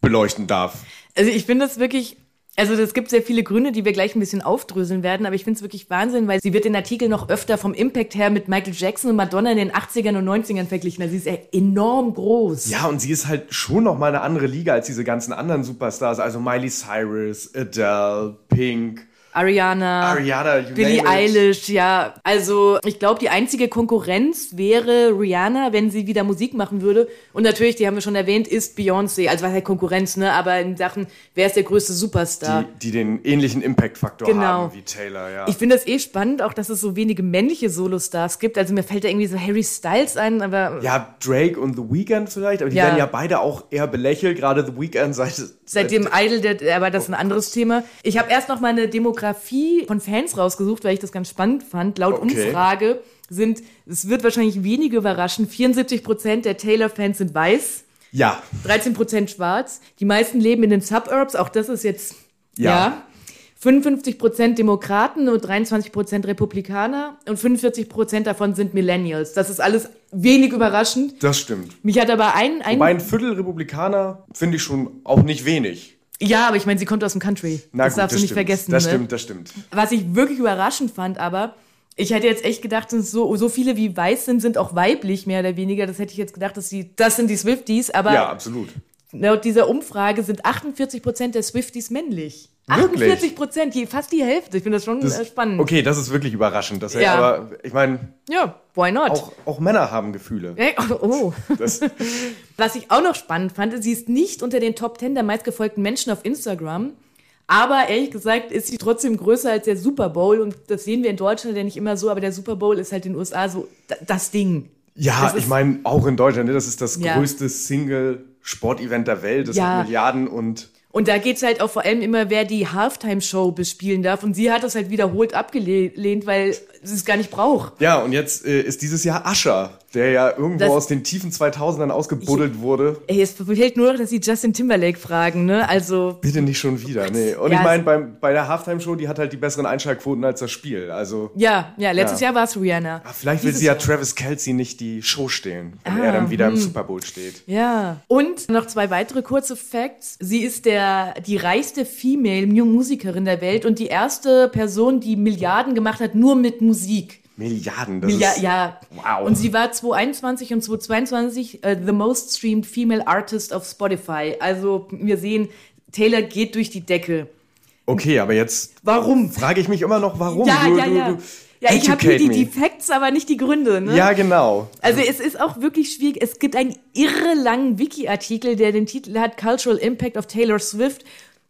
beleuchten darf? Also ich finde das wirklich, also es gibt sehr viele Gründe, die wir gleich ein bisschen aufdröseln werden, aber ich finde es wirklich Wahnsinn, weil sie wird in Artikeln noch öfter vom Impact her mit Michael Jackson und Madonna in den 80ern und 90ern verglichen. Also sie ist ja enorm groß. Ja, und sie ist halt schon noch mal eine andere Liga als diese ganzen anderen Superstars, also Miley Cyrus, Adele, Pink, Ariana, Ariana, Billie. Eilish, ja. Also ich glaube, die einzige Konkurrenz wäre Rihanna, wenn sie wieder Musik machen würde. Und natürlich, die haben wir schon erwähnt, ist Beyoncé. Also was heißt Konkurrenz, ne? Aber in Sachen, wer ist der größte Superstar? die, die den ähnlichen Impact-Faktor Genau. haben wie Taylor, ja. Ich finde das eh spannend, auch dass es so wenige männliche Solostars gibt. Also mir fällt da irgendwie so Harry Styles ein, aber ja, Drake und The Weeknd vielleicht, aber die Ja. werden ja beide auch eher belächelt, gerade The Weeknd seit, seit dem Idol, der, aber das ist ein anderes Thema. Ich habe erst noch mal eine Demografie von Fans rausgesucht, weil ich das ganz spannend fand. Laut Okay. Umfrage sind, es wird wahrscheinlich wenige überraschen, 74 Prozent der Taylor-Fans sind weiß. Ja, 13 Prozent schwarz. Die meisten leben in den Suburbs, auch das ist jetzt, Ja. ja. 55 Prozent Demokraten und 23 Prozent Republikaner und 45 Prozent davon sind Millennials. Das ist alles wenig überraschend. das stimmt. Mich hat aber ein, ein Wobei ein Viertel Republikaner finde ich schon auch nicht wenig. Ja, aber ich meine, sie kommt aus dem Country. Na das gut, darfst du nicht stimmt. vergessen. Das ne? stimmt, das stimmt. Was ich wirklich überraschend fand, aber ich hätte jetzt echt gedacht, dass so, so viele wie weiß sind, sind auch weiblich, mehr oder weniger. Das hätte ich jetzt gedacht, dass sie, das sind die Swifties, aber Ja, absolut. laut dieser Umfrage sind 48 Prozent der Swifties männlich. Wirklich? 48 Prozent, fast die Hälfte. Ich finde das schon äh, spannend. Okay, das ist wirklich überraschend. Das Ja. Aber ich meine, Ja, why not? auch, auch Männer haben Gefühle. Hey, oh. Das, Was ich auch noch spannend fand, sie ist nicht unter den Top 10 der meistgefolgten Menschen auf Instagram. Aber ehrlich gesagt ist sie trotzdem größer als der Super Bowl. Und das sehen wir in Deutschland ja nicht immer so, aber der Super Bowl ist halt in den USA so da- das Ding. ja, ich meine, auch in Deutschland, ne, das ist das Ja. größte Single-Sportevent der Welt. Das Ja. hat Milliarden und Und da geht's halt auch vor allem immer, wer die Halftime-Show bespielen darf. Und sie hat das halt wiederholt abgelehnt, weil sie es gar nicht braucht. Ja, und jetzt äh, ist dieses Jahr Ascher, der ja irgendwo Das- aus den tiefen 2000ern ausgebuddelt wurde. Ey, es fehlt nur noch, dass sie Justin Timberlake fragen, ne? Also, Bitte nicht schon wieder, nee. Und Ja, ich meine, beim- bei der Halftime-Show, die hat halt die besseren Einschaltquoten als das Spiel. Also, ja, ja, letztes Ja. Jahr war es Rihanna. ah, vielleicht will Dieses sie ja Jahr. Travis Kelsey nicht die Show stehlen, wenn Ah, er dann wieder hm. im Super Bowl steht. Ja. Und noch zwei weitere kurze Facts. Sie ist der, die reichste Female Musikerin der Welt und die erste Person, die Milliarden gemacht hat, nur mit Musik. Milliarden, das Ja, ist... ja. Wow. Und sie war 2021 und 2022 äh, the most streamed female artist auf Spotify. Also wir sehen, Taylor geht durch die Decke. Okay, aber jetzt Warum? frage ich mich immer noch, warum. Ja, du, ja, du, ja. Du Ja, ich habe hier die, die. Facts, aber nicht die Gründe. Ne? Ja, genau. Also es ist auch wirklich schwierig. Es gibt einen irre langen Wiki-Artikel, der den Titel hat Cultural Impact of Taylor Swift,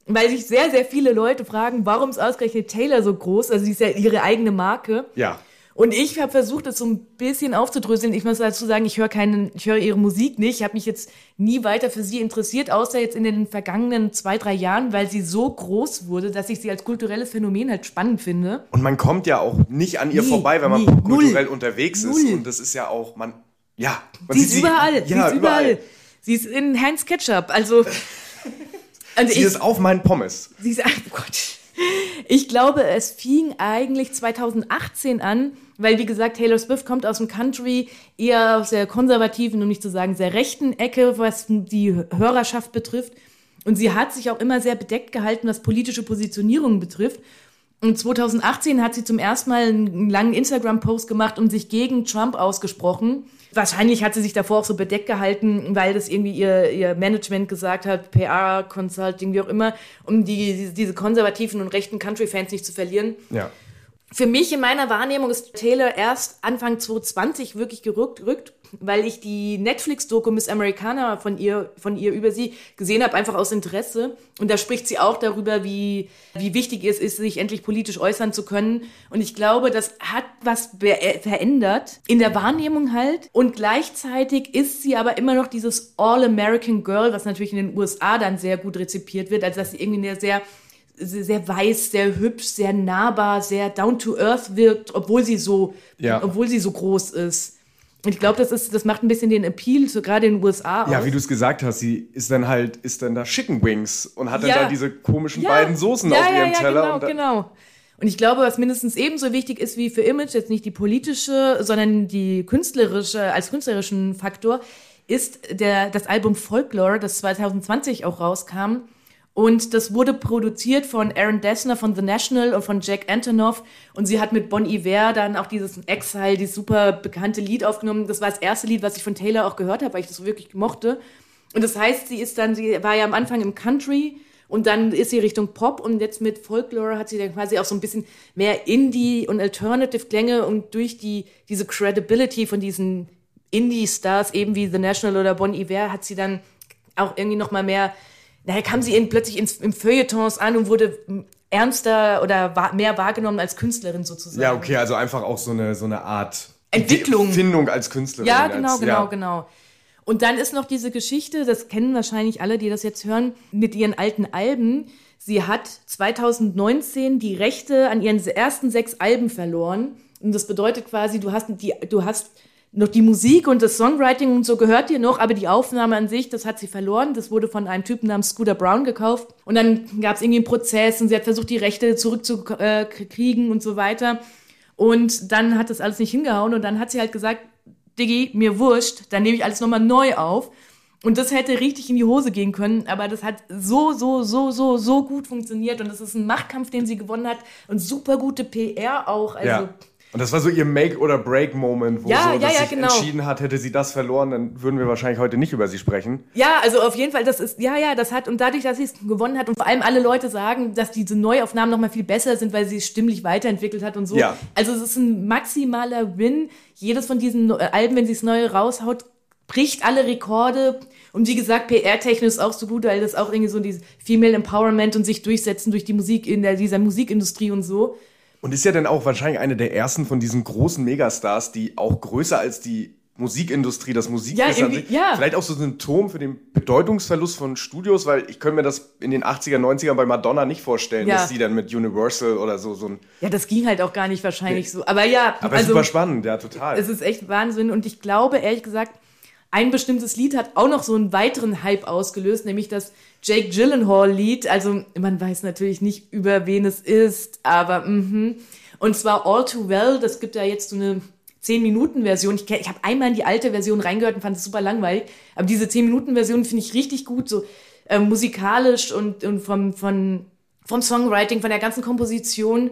weil sich sehr, sehr viele Leute fragen, warum ist ausgerechnet Taylor so groß? Also sie ist ja ihre eigene Marke. Ja. Und ich habe versucht, das so ein bisschen aufzudröseln. Ich muss dazu sagen, ich höre keinen, ich höre ihre Musik nicht. Ich habe mich jetzt nie weiter für sie interessiert, außer jetzt in den vergangenen zwei, drei Jahren, weil sie so groß wurde, dass ich sie als kulturelles Phänomen halt spannend finde. Und man kommt ja auch nicht an ihr Nie, vorbei, wenn man nie, kulturell null. unterwegs ist. Null. Und das ist ja auch, man, ja. Man Sie ist überall, Ja, sie ist überall. Sie ist in Heinz Ketchup, also. Also Sie ist auf meinen Pommes. Sie ist, oh Gott. Ich glaube, es fing eigentlich 2018 an, weil wie gesagt, Taylor Swift kommt aus dem Country, eher aus der konservativen, um nicht zu sagen sehr rechten Ecke, was die Hörerschaft betrifft. Und sie hat sich auch immer sehr bedeckt gehalten, was politische Positionierungen betrifft. Und 2018 hat sie zum ersten Mal einen langen Instagram-Post gemacht und sich gegen Trump ausgesprochen. Wahrscheinlich hat sie sich davor auch so bedeckt gehalten, weil das irgendwie ihr, ihr Management gesagt hat, PR, Consulting, wie auch immer, um die, diese konservativen und rechten Country-Fans nicht zu verlieren. Ja. Für mich in meiner Wahrnehmung ist Taylor erst Anfang 2020 wirklich gerückt, rückt, weil ich die Netflix-Doku Miss Americana von ihr, von ihr über sie gesehen habe, einfach aus Interesse. Und da spricht sie auch darüber, wie, wie wichtig es ist, sich endlich politisch äußern zu können. Und ich glaube, das hat was äh, verändert in der Wahrnehmung halt. Und gleichzeitig ist sie aber immer noch dieses All-American Girl, was natürlich in den USA dann sehr gut rezipiert wird, also dass sie irgendwie eine sehr sehr weiß, sehr hübsch, sehr nahbar, sehr down to earth wirkt, obwohl sie so, Ja. obwohl sie so groß ist. Und ich glaube, das ist, das macht ein bisschen den Appeal, so gerade in den USA Ja, aus. wie du es gesagt hast, sie ist dann halt, ist dann da Chicken Wings und hat dann Ja. da diese komischen beiden Soßen ja, auf ja, ihrem ja, Teller. Genau, und genau. Und ich glaube, was mindestens ebenso wichtig ist wie für Image, jetzt nicht die politische, sondern die künstlerische, als künstlerischen Faktor, ist der, das Album Folklore, das 2020 auch rauskam. Und das wurde produziert von Aaron Dessner von The National und von Jack Antonoff. Und sie hat mit Bon Iver dann auch dieses Exile, dieses super bekannte Lied aufgenommen. Das war das erste Lied, was ich von Taylor auch gehört habe, weil ich das wirklich mochte. Und das heißt, sie ist dann, sie war ja am Anfang im Country und dann ist sie Richtung Pop und jetzt mit Folklore hat sie dann quasi auch so ein bisschen mehr Indie und Alternative Klänge und durch die, diese Credibility von diesen Indie-Stars, eben wie The National oder Bon Iver, hat sie dann auch irgendwie noch mal mehr, naja, kam sie eben plötzlich ins, im Feuilletons an und wurde ernster oder wa mehr wahrgenommen als Künstlerin sozusagen. ja, okay, also einfach auch so eine, so eine Art Entwicklung. Findung als Künstlerin. Ja, genau, als, genau, ja. genau. Und dann ist noch diese Geschichte, das kennen wahrscheinlich alle, die das jetzt hören, mit ihren alten Alben. Sie hat 2019 die Rechte an ihren ersten sechs Alben verloren. Und das bedeutet quasi, du hast die, du hast noch die Musik und das Songwriting und so gehört dir noch, aber die Aufnahme an sich, das hat sie verloren. Das wurde von einem Typen namens Scooter Brown gekauft. Und dann gab es irgendwie einen Prozess und sie hat versucht, die Rechte zurückzukriegen und so weiter. Und dann hat das alles nicht hingehauen und dann hat sie halt gesagt, Diggi, mir wurscht, dann nehme ich alles nochmal neu auf. Und das hätte richtig in die Hose gehen können, aber das hat so, so, so, so, so gut funktioniert und das ist ein Machtkampf, den sie gewonnen hat und super gute PR auch. Also, Ja. Und das war so ihr Make- oder Break-Moment, wo Ja, so, ja, ja, sich genau. entschieden hat, hätte sie das verloren, dann würden wir wahrscheinlich heute nicht über sie sprechen. Ja, also auf jeden Fall, das ist, ja, ja, das hat, und dadurch, dass sie es gewonnen hat und vor allem alle Leute sagen, dass diese Neuaufnahmen nochmal viel besser sind, weil sie es stimmlich weiterentwickelt hat und so. Ja. Also es ist ein maximaler Win. Jedes von diesen Alben, wenn sie es neu raushaut, bricht alle Rekorde. Und wie gesagt, PR-technisch ist auch so gut, weil das auch irgendwie so dieses Female Empowerment und sich durchsetzen durch die Musik in der, dieser Musikindustrie und so. Und ist ja dann auch wahrscheinlich eine der ersten von diesen großen Megastars, die auch größer als die Musikindustrie, das Musikbusiness Ja, ja. vielleicht auch so ein Symptom für den Bedeutungsverlust von Studios, weil ich könnte mir das in den 80er, 90er bei Madonna nicht vorstellen, Ja. dass sie dann mit Universal oder so so ein Ja, das ging halt auch gar nicht wahrscheinlich so. Aber ja, aber also, super spannend, ja, total. Es ist echt Wahnsinn und ich glaube, ehrlich gesagt, ein bestimmtes Lied hat auch noch so einen weiteren Hype ausgelöst, nämlich das Jake Gyllenhaal-Lied. Also man weiß natürlich nicht, über wen es ist, aber mhm. Und zwar All Too Well, das gibt ja jetzt so eine 10-Minuten-Version. Ich, ich habe einmal in die alte Version reingehört und fand es super langweilig. Aber diese 10-Minuten-Version finde ich richtig gut, so äh, musikalisch und, und vom, von, vom Songwriting, von der ganzen Komposition.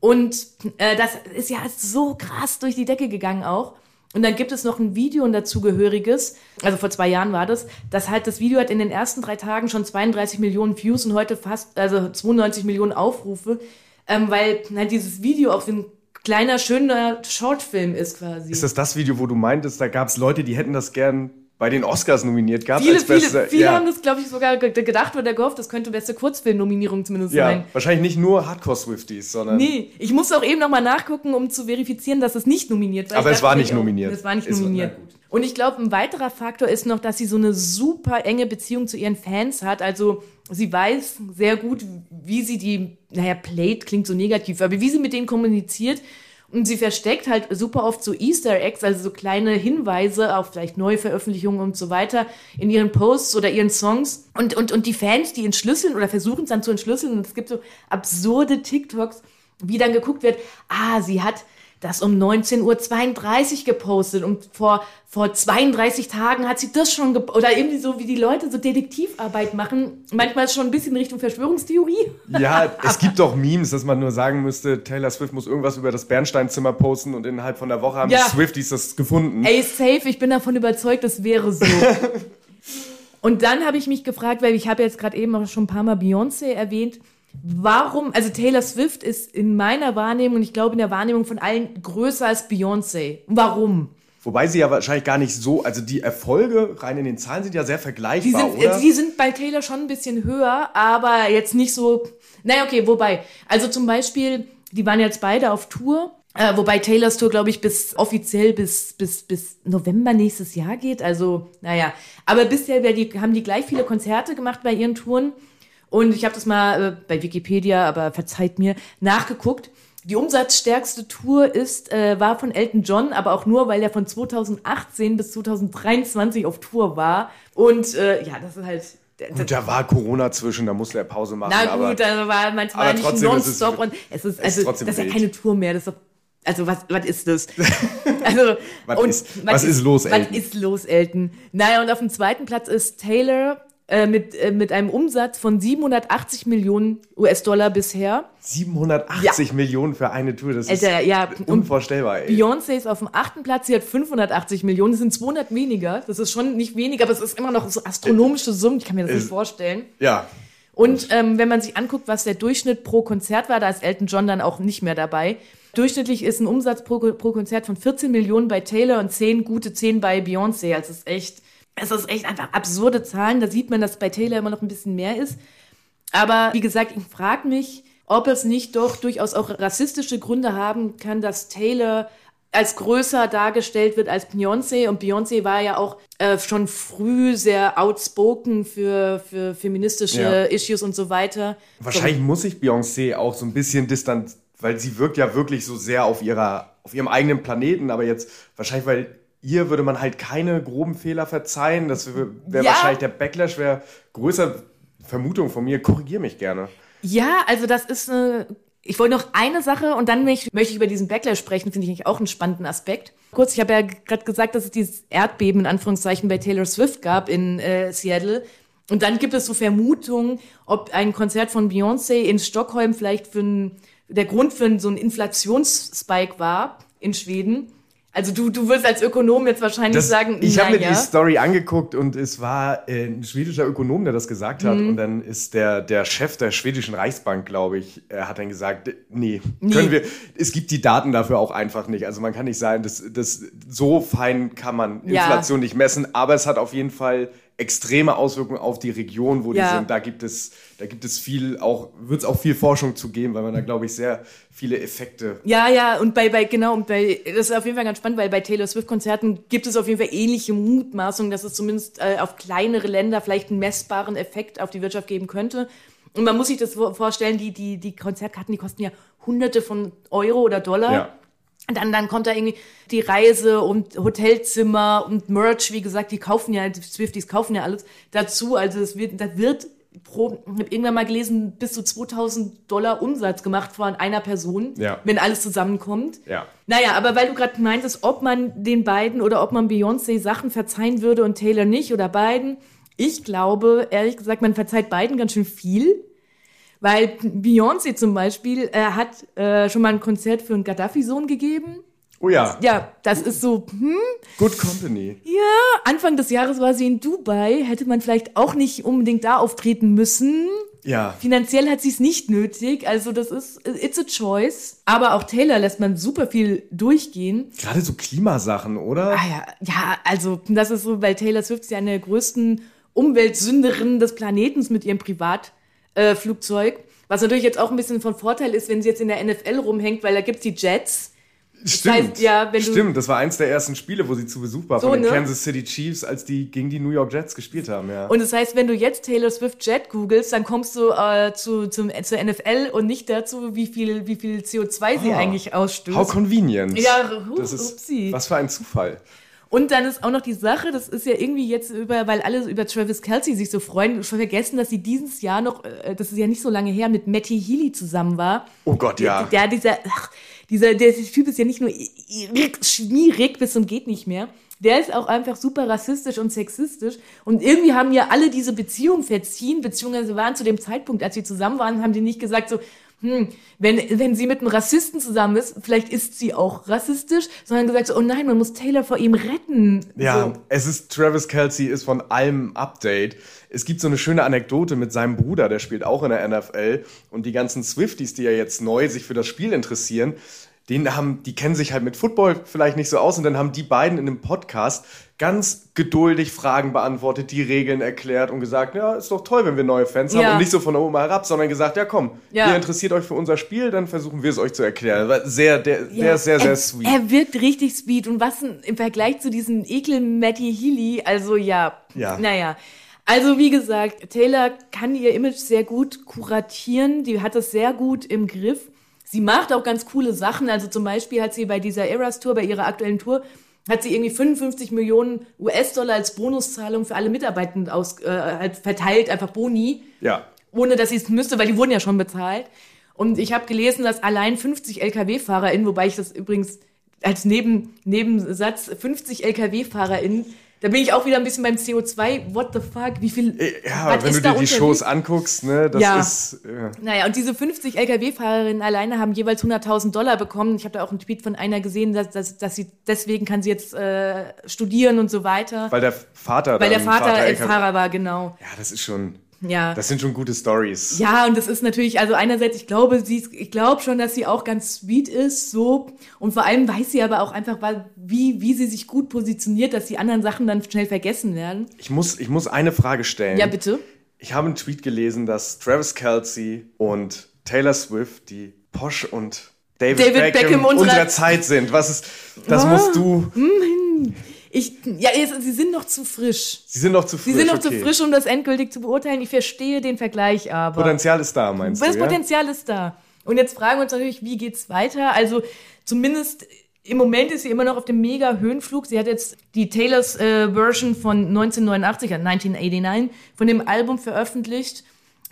Und äh, das ist ja so krass durch die Decke gegangen auch. Und dann gibt es noch ein Video ein dazugehöriges, also vor zwei Jahren war das, das halt, das Video hat in den ersten drei Tagen schon 32 Millionen Views und heute fast, also 92 Millionen Aufrufe, ähm, weil halt dieses Video auch so ein kleiner, schöner Shortfilm ist quasi. ist das das Video, wo du meintest, da gab es Leute, die hätten das gern bei den Oscars nominiert gehabt. Viele, als beste, viele, viele ja. haben das, glaube ich, sogar ge- gedacht oder gehofft, das könnte beste Kurzfilmnominierung zumindest Ja, sein. wahrscheinlich nicht nur Hardcore-Swifties, sondern. Nee, ich musste auch eben nochmal nachgucken, um zu verifizieren, dass es nicht nominiert war. Aber es war nicht nominiert. Es war nicht Es nominiert. Und ich glaube, ein weiterer Faktor ist noch, dass sie so eine super enge Beziehung zu ihren Fans hat. Also sie weiß sehr gut, wie sie die, naja, played klingt so negativ, aber wie sie mit denen kommuniziert. Und sie versteckt halt super oft so Easter Eggs, also so kleine Hinweise auf vielleicht Neuveröffentlichungen und so weiter in ihren Posts oder ihren Songs. Und, und, und die Fans, die entschlüsseln oder versuchen es dann zu entschlüsseln. Und es gibt so absurde TikToks, wie dann geguckt wird, ah, sie hat das um 19.32 Uhr gepostet und vor, vor 32 Tagen hat sie das schon gepostet. Oder irgendwie so, wie die Leute so Detektivarbeit machen. Manchmal schon ein bisschen Richtung Verschwörungstheorie. Ja, es gibt doch Memes, dass man nur sagen müsste, Taylor Swift muss irgendwas über das Bernsteinzimmer posten und innerhalb von der Woche haben Ja. die Swifties das gefunden. Ey, safe, ich bin davon überzeugt, es wäre so. Und dann habe ich mich gefragt, weil ich habe jetzt gerade eben auch schon ein paar Mal Beyoncé erwähnt, warum, also Taylor Swift ist in meiner Wahrnehmung und ich glaube in der Wahrnehmung von allen größer als Beyoncé. Warum? Wobei sie ja wahrscheinlich gar nicht so, also die Erfolge rein in den Zahlen sind ja sehr Die vergleichbar, sind, äh, oder? die sind bei Taylor schon ein bisschen höher, aber jetzt nicht so. Naja, okay, wobei. Also zum Beispiel, die waren jetzt beide auf Tour. Äh, wobei Taylors Tour, glaube ich, bis offiziell bis, bis, bis November nächstes Jahr geht. Also, naja. Aber bisher die, haben die gleich viele Konzerte gemacht bei ihren Touren. Und ich habe das mal äh, bei Wikipedia, aber verzeiht mir, nachgeguckt. Die umsatzstärkste Tour ist, äh, war von Elton John, aber auch nur, weil er von 2018 bis 2023 auf Tour war. Und äh, ja, das ist halt. Gut, da war Corona zwischen, da musste er Pause machen. Na aber gut, da war manchmal aber nicht ist nonstop und es ist, ist also, trotzdem das ist ja keine Tour mehr, das ist doch, also was, was ist das? Also, Was und ist- was ist los, Was Elton? ist los, Elton? Naja, und auf dem zweiten Platz ist Taylor äh, mit, äh, mit einem Umsatz von 780 Millionen US-Dollar bisher. 780 Millionen für eine Tour, das Alter, ist ja, unvorstellbar, ey. Beyoncé ist auf dem achten Platz, sie hat 580 Millionen, das sind 200 weniger. Das ist schon nicht weniger, aber es ist immer noch so astronomische Summen, ich kann mir das nicht Ist- vorstellen. Ja, Und ähm, wenn man sich anguckt, was der Durchschnitt pro Konzert war, da ist Elton John dann auch nicht mehr dabei. Durchschnittlich ist ein Umsatz pro, pro Konzert von 14 Millionen bei Taylor und 10, gute 10 bei Beyoncé. Also es ist echt, es ist echt einfach absurde Zahlen. Da sieht man, dass bei Taylor immer noch ein bisschen mehr ist. Aber wie gesagt, ich frage mich, ob es nicht doch durchaus auch rassistische Gründe haben kann, dass Taylor als größer dargestellt wird als Beyoncé. Und Beyoncé war ja auch äh, schon früh sehr outspoken für, für feministische Ja. Issues und so weiter. wahrscheinlich muss sich Beyoncé auch so ein bisschen distanz, weil sie wirkt ja wirklich so sehr auf ihrer, auf ihrem eigenen Planeten, aber jetzt wahrscheinlich, weil ihr würde man halt keine groben Fehler verzeihen, das wäre wär Ja. wahrscheinlich der Backlash wäre größer, Vermutung von mir, korrigier mich gerne. Ja, also das ist eine. Ich wollte noch eine Sache und dann möchte ich, möchte ich über diesen Backlash sprechen, finde ich eigentlich auch einen spannenden Aspekt. Kurz, ich habe ja gerade gesagt, dass es dieses Erdbeben in Anführungszeichen bei Taylor Swift gab in äh, Seattle. Und dann gibt es so Vermutungen, ob ein Konzert von Beyoncé in Stockholm vielleicht für ein, der Grund für ein, so einen Inflationsspike war in Schweden. Also du, du wirst als Ökonom jetzt wahrscheinlich Das, sagen, ich habe mir naja. die Story angeguckt und es war äh, ein schwedischer Ökonom, der das gesagt hat. Mhm. Und dann ist der, der Chef der schwedischen Reichsbank, glaube ich, äh, hat dann gesagt, nee, Nee. können wir, es gibt die Daten dafür auch einfach nicht. Also man kann nicht sagen, das, das, so fein kann man Ja. Inflation nicht messen, aber es hat auf jeden Fall extreme Auswirkungen auf die Region, wo Ja. die sind. Da gibt es, da gibt es viel auch, wird es auch viel Forschung zu geben, weil man da, glaube ich, sehr viele Effekte Ja, ja, und bei, bei, genau, und bei, das ist auf jeden Fall ganz spannend, weil bei Taylor Swift-Konzerten gibt es auf jeden Fall ähnliche Mutmaßungen, dass es zumindest äh, auf kleinere Länder vielleicht einen messbaren Effekt auf die Wirtschaft geben könnte. Und man muss sich das vor- vorstellen, die, die, die Konzertkarten, die kosten ja hunderte von Euro oder Dollar. Ja. Und dann, dann kommt da irgendwie die Reise und Hotelzimmer und Merch, wie gesagt, die kaufen ja, die Swifties kaufen ja alles dazu. Also es wird, da wird pro, ich habe irgendwann mal gelesen, bis zu 2000 Dollar Umsatz gemacht von einer Person, Ja. wenn alles zusammenkommt. Ja. Naja, aber weil du gerade meintest, ob man den beiden oder ob man Beyoncé Sachen verzeihen würde und Taylor nicht oder beiden. Ich glaube, ehrlich gesagt, man verzeiht beiden ganz schön viel. Weil Beyoncé zum Beispiel äh, hat äh, schon mal ein Konzert für einen Gaddafi-Sohn gegeben. Oh ja, Ja, das ist so, hm, Good Company. ja, Anfang des Jahres war sie in Dubai, hätte man vielleicht auch nicht unbedingt da auftreten müssen. Ja. Finanziell hat sie es nicht nötig, also das ist, it's a choice. Aber auch Taylor lässt man super viel durchgehen. Gerade so Klimasachen, oder? Ah ja, ja, also das ist so, weil Taylor Swift ist ja eine der größten Umweltsünderinnen des Planetens mit ihrem Privatflugzeug. Äh, Flugzeug. was natürlich jetzt auch ein bisschen von Vorteil ist, wenn sie jetzt in der NFL rumhängt, weil da gibt's die Jets. Stimmt. heißt, ja, Stimmt, das war eins der ersten Spiele, wo sie zu Besuch war So, von den ne? Kansas City Chiefs, als die gegen die New York Jets gespielt haben, ja. Und das heißt, wenn du jetzt Taylor Swift Jet googelst, dann kommst du äh, zu, zum, zur NFL und nicht dazu, wie viel, wie viel CO2 sie Ah. eigentlich ausstößt. How convenient. Ja, hu- das ist, upsi. was für ein Zufall. Und dann ist auch noch die Sache, das ist ja irgendwie jetzt über, weil alle über Travis Kelsey sich so freuen, schon vergessen, dass sie dieses Jahr noch, äh, das ist ja nicht so lange her, mit Matty Healy zusammen war. Oh Gott, ja. Der, dieser, ach, dieser, der Typ ist ja nicht nur schmierig bis zum geht nicht mehr. Der ist auch einfach super rassistisch und sexistisch. Und irgendwie haben ja alle diese Beziehung verziehen, beziehungsweise waren zu dem Zeitpunkt, als sie zusammen waren, haben die nicht gesagt so, hm, wenn, wenn sie mit einem Rassisten zusammen ist, vielleicht ist sie auch rassistisch, sondern gesagt so, oh nein, man muss Taylor vor ihm retten. Ja, So. es ist Travis Kelsey ist von allem Update. Es gibt so eine schöne Anekdote mit seinem Bruder, der spielt auch in der NFL und die ganzen Swifties, die ja jetzt neu sich für das Spiel interessieren, den haben, die kennen sich halt mit Football vielleicht nicht so aus und dann haben die beiden in einem Podcast ganz geduldig Fragen beantwortet, die Regeln erklärt und gesagt, ja, ist doch toll, wenn wir neue Fans haben Ja. und nicht so von oben herab, sondern gesagt, ja komm, Ja. ihr interessiert euch für unser Spiel, dann versuchen wir es euch zu erklären. Sehr, der, der Ja, ist sehr, sehr er, sweet. Er wirkt richtig sweet und was im Vergleich zu diesem Ekel Matty Healy, also ja, Ja. naja. Also wie gesagt, Taylor kann ihr Image sehr gut kuratieren, die hat es sehr gut im Griff. Sie macht auch ganz coole Sachen, also zum Beispiel hat sie bei dieser Eras Tour, bei ihrer aktuellen Tour, hat sie irgendwie 55 Millionen US-Dollar als Bonuszahlung für alle Mitarbeitenden aus, äh, halt verteilt, einfach Boni ja. ohne dass sie es müsste, weil die wurden ja schon bezahlt. Und ich habe gelesen, dass allein 50 LKW-FahrerInnen, wobei ich das übrigens als Neben, Nebensatz 50 LKW-FahrerInnen, da bin ich auch wieder ein bisschen beim CO2. What the fuck? Wie viel? Ja, was wenn du ist da dir die? Shows anguckst, ne, das Ja. ist. Äh, Naja, und diese 50 LKW-Fahrerinnen alleine haben jeweils 100.000 Dollar bekommen. Ich habe da auch einen Tweet von einer gesehen, dass, dass, dass sie deswegen kann sie jetzt äh, studieren und so weiter. weil der Vater Weil der dann Vater, äh, Fahrer war, genau. Ja, das ist schon. Ja. Das sind schon gute Stories. Ja, und das ist natürlich, also einerseits, ich glaube, sie, ist- ich glaube schon, dass sie auch ganz sweet ist, so. Und vor allem weiß sie aber auch einfach, wie, wie sie sich gut positioniert, dass die anderen Sachen dann schnell vergessen werden. Ich muss, ich muss eine Frage stellen. Ja, bitte. Ich habe einen Tweet gelesen, dass Travis Kelsey und Taylor Swift die Posh und David, David Beckham, Beckham unserer, unserer- Zeit sind. Was ist, das Ah. musst du. Ich, ja, jetzt, sie sind noch zu frisch. Sie sind noch zu frisch. Sie sind noch okay. zu frisch, um das endgültig zu beurteilen. Ich verstehe den Vergleich aber. Potenzial ist da, meinst Das du? Ja? Potenzial ist da. Und jetzt fragen wir uns natürlich, wie geht's weiter? Also zumindest im Moment ist sie immer noch auf dem mega Höhenflug. Sie hat jetzt die Taylors äh, Version von 1989, äh, 1989, von dem Album veröffentlicht.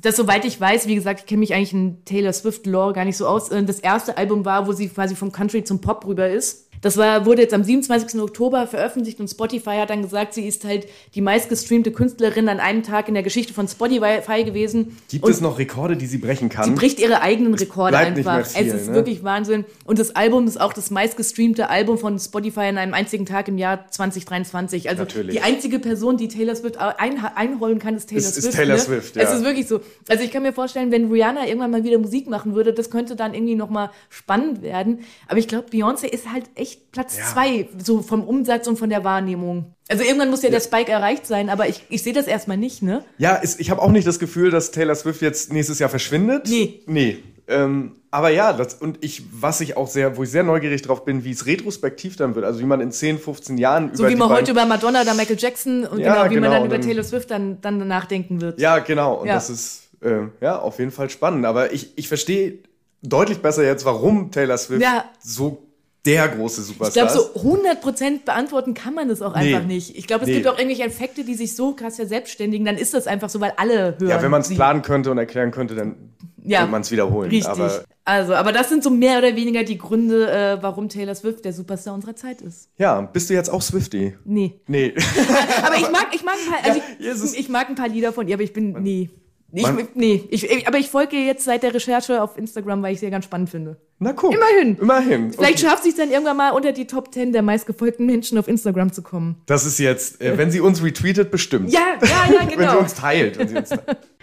Das, soweit ich weiß, wie gesagt, ich kenne mich eigentlich in Taylor Swift Lore gar nicht so aus. äh, Das erste Album war, wo sie quasi vom Country zum Pop rüber ist. Das war, wurde jetzt am 27. Oktober veröffentlicht und Spotify hat dann gesagt, sie ist halt die meistgestreamte Künstlerin an einem Tag in der Geschichte von Spotify gewesen. Gibt und es noch Rekorde, die sie brechen kann? Sie bricht ihre eigenen Rekorde einfach. viel, es ist ne? wirklich Wahnsinn. Und das Album ist auch das meistgestreamte Album von Spotify an einem einzigen Tag im Jahr 2023. Also Natürlich. die einzige Person, die Taylor Swift ein, einholen kann, ist Taylor Ist- ist Swift. Taylor ne? Swift, ja. Es ist wirklich so. Also ich kann mir vorstellen, wenn Rihanna irgendwann mal wieder Musik machen würde, das könnte dann irgendwie nochmal spannend werden. Aber ich glaube, Beyoncé ist halt echt Platz Ja. zwei, so vom Umsatz und von der Wahrnehmung. Also irgendwann muss ja, der Spike erreicht sein, aber ich, ich sehe das erstmal nicht, ne? Ja, ist, ich habe auch nicht das Gefühl, dass Taylor Swift jetzt nächstes Jahr verschwindet. Nee. Nee. Ähm, aber ja, das, und ich, was ich auch sehr, wo ich sehr neugierig drauf bin, wie es retrospektiv dann wird. Also wie man in 10, 15 Jahren So über wie die man heute über Madonna oder Michael Jackson und Ja, genau, wie man genau, dann und über dann- Taylor Swift dann, dann nachdenken wird. Ja, genau. Und Ja. das ist äh, ja auf jeden Fall spannend. Aber ich, ich verstehe deutlich besser jetzt, warum Taylor Swift Ja. so der große Ich Superstar glaube, ist. so 100% beantworten kann man das auch einfach Nee. nicht. Ich glaube, es Nee. gibt auch irgendwelche Effekte, die sich so krass verselbstständigen, dann ist das einfach so, weil alle hören. Ja, wenn man es planen könnte und erklären könnte, dann Ja. würde man es wiederholen. Richtig. Aber also, aber das sind so mehr oder weniger die Gründe, äh, warum Taylor Swift der Superstar unserer Zeit ist. ja, bist du jetzt auch Swifty? Nee. Nee. Aber ich mag, ich mag ein paar, also ich, ich mag ein paar Lieder von ihr, aber ich bin, nee. Ich, nee, ich, aber ich folge ihr jetzt seit der Recherche auf Instagram, weil ich sie ja ganz spannend finde. Na guck. Immerhin. Immerhin. Vielleicht Okay. schafft sie es dann irgendwann mal unter die Top 10 der meistgefolgten Menschen auf Instagram zu kommen. Das ist jetzt, äh, wenn sie uns retweetet, bestimmt. Ja, ja, ja, Wenn sie genau. uns teilt. Wenn sie uns Say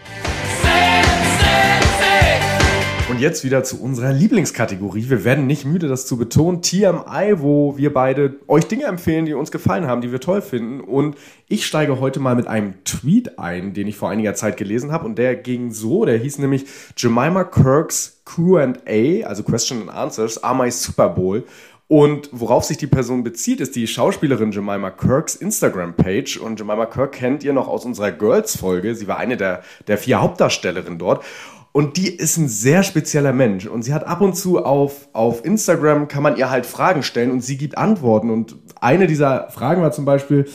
Und jetzt wieder zu unserer Lieblingskategorie. Wir werden nicht müde, das zu betonen. TMI, wo wir beide euch Dinge empfehlen, die uns gefallen haben, die wir toll finden. Und ich steige heute mal mit einem Tweet ein, den ich vor einiger Zeit gelesen habe. Und der ging so, der hieß nämlich Jemima Kirk's Q&A, also Question and Answers, are my Super Bowl. Und worauf sich die Person bezieht, ist die Schauspielerin Jemima Kirks Instagram-Page. Und Jemima Kirk kennt ihr noch aus unserer Girls-Folge. Sie war eine der, der vier Hauptdarstellerinnen dort. Und die ist ein sehr spezieller Mensch. Und sie hat ab und zu auf, auf Instagram, kann man ihr halt Fragen stellen und sie gibt Antworten. Und eine dieser Fragen war zum Beispiel,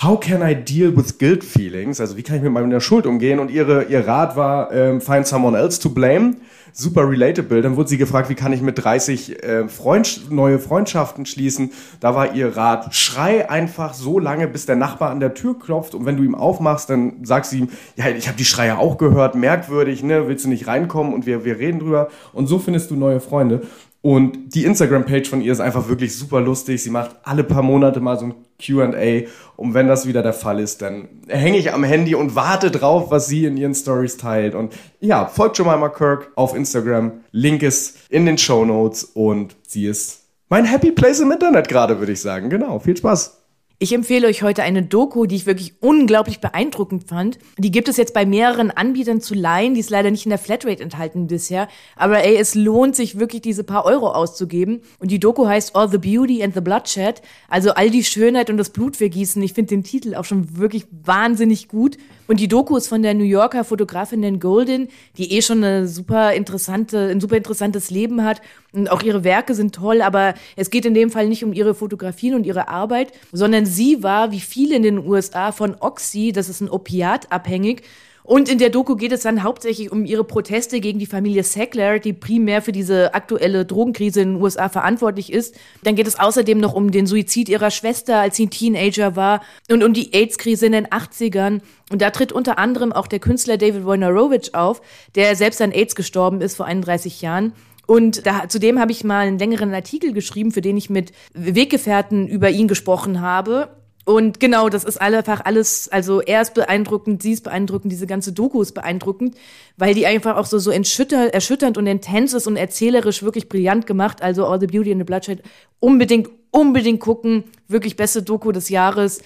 How can I deal with guilt feelings? Also wie kann ich mit meiner Schuld umgehen? Und ihre, ihr Rat war, ähm, find someone else to blame. Super relatable. Dann wurde sie gefragt, wie kann ich mit 30 äh, Freund, neue Freundschaften schließen? Da war ihr Rat, schrei einfach so lange, bis der Nachbar an der Tür klopft. Und wenn du ihm aufmachst, dann sagst du ihm, ja, ich habe die Schreie auch gehört, merkwürdig, ne? Willst du nicht reinkommen? Und wir, wir reden drüber. Und so findest du neue Freunde. Und die Instagram-Page von ihr ist einfach wirklich super lustig. Sie macht alle paar Monate mal so ein QA. Und wenn das wieder der Fall ist, dann hänge ich am Handy und warte drauf, was sie in ihren Stories teilt. Und ja, folgt Jemima Kirk auf Instagram. Link ist in den Show Notes und sie ist mein Happy Place im Internet gerade, würde ich sagen. Genau, viel Spaß. Ich empfehle euch heute eine Doku, die ich wirklich unglaublich beeindruckend fand. Die gibt es jetzt bei mehreren Anbietern zu leihen. Die ist leider nicht in der Flatrate enthalten bisher. Aber ey, es lohnt sich wirklich, diese paar Euro auszugeben. Und die Doku heißt All the Beauty and the Bloodshed. Also all die Schönheit und das Blutvergießen. Ich finde den Titel auch schon wirklich wahnsinnig gut. Und die Doku ist von der New Yorker Fotografin Nan Golden, die eh schon eine super interessante, ein super interessantes Leben hat. Und auch ihre Werke sind toll, aber es geht in dem Fall nicht um ihre Fotografien und ihre Arbeit, sondern sie war, wie viele in den USA, von Oxy, das ist ein Opiat, abhängig und in der Doku geht es dann hauptsächlich um ihre Proteste gegen die Familie Sackler, die primär für diese aktuelle Drogenkrise in den USA verantwortlich ist. Dann geht es außerdem noch um den Suizid ihrer Schwester, als sie ein Teenager war und um die AIDS-Krise in den 80ern. Und da tritt unter anderem auch der Künstler David Wojnarowicz auf, der selbst an AIDS gestorben ist vor 31 Jahren. Und da, zudem habe ich mal einen längeren Artikel geschrieben, für den ich mit Weggefährten über ihn gesprochen habe. Und genau, das ist einfach alles, also er ist beeindruckend, sie ist beeindruckend, diese ganze Doku ist beeindruckend, weil die einfach auch so, so erschütternd, erschütternd und intens ist und erzählerisch wirklich brillant gemacht. Also All the Beauty and the Bloodshed unbedingt, unbedingt gucken. Wirklich beste Doku des Jahres.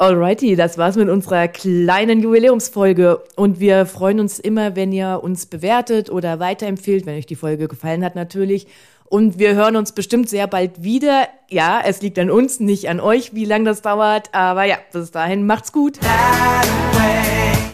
Alrighty, das war's mit unserer kleinen Jubiläumsfolge. Und wir freuen uns immer, wenn ihr uns bewertet oder weiterempfiehlt, wenn euch die Folge gefallen hat natürlich. Und wir hören uns bestimmt sehr bald wieder. Ja, es liegt an uns, nicht an euch, wie lange das dauert. Aber ja, bis dahin macht's gut.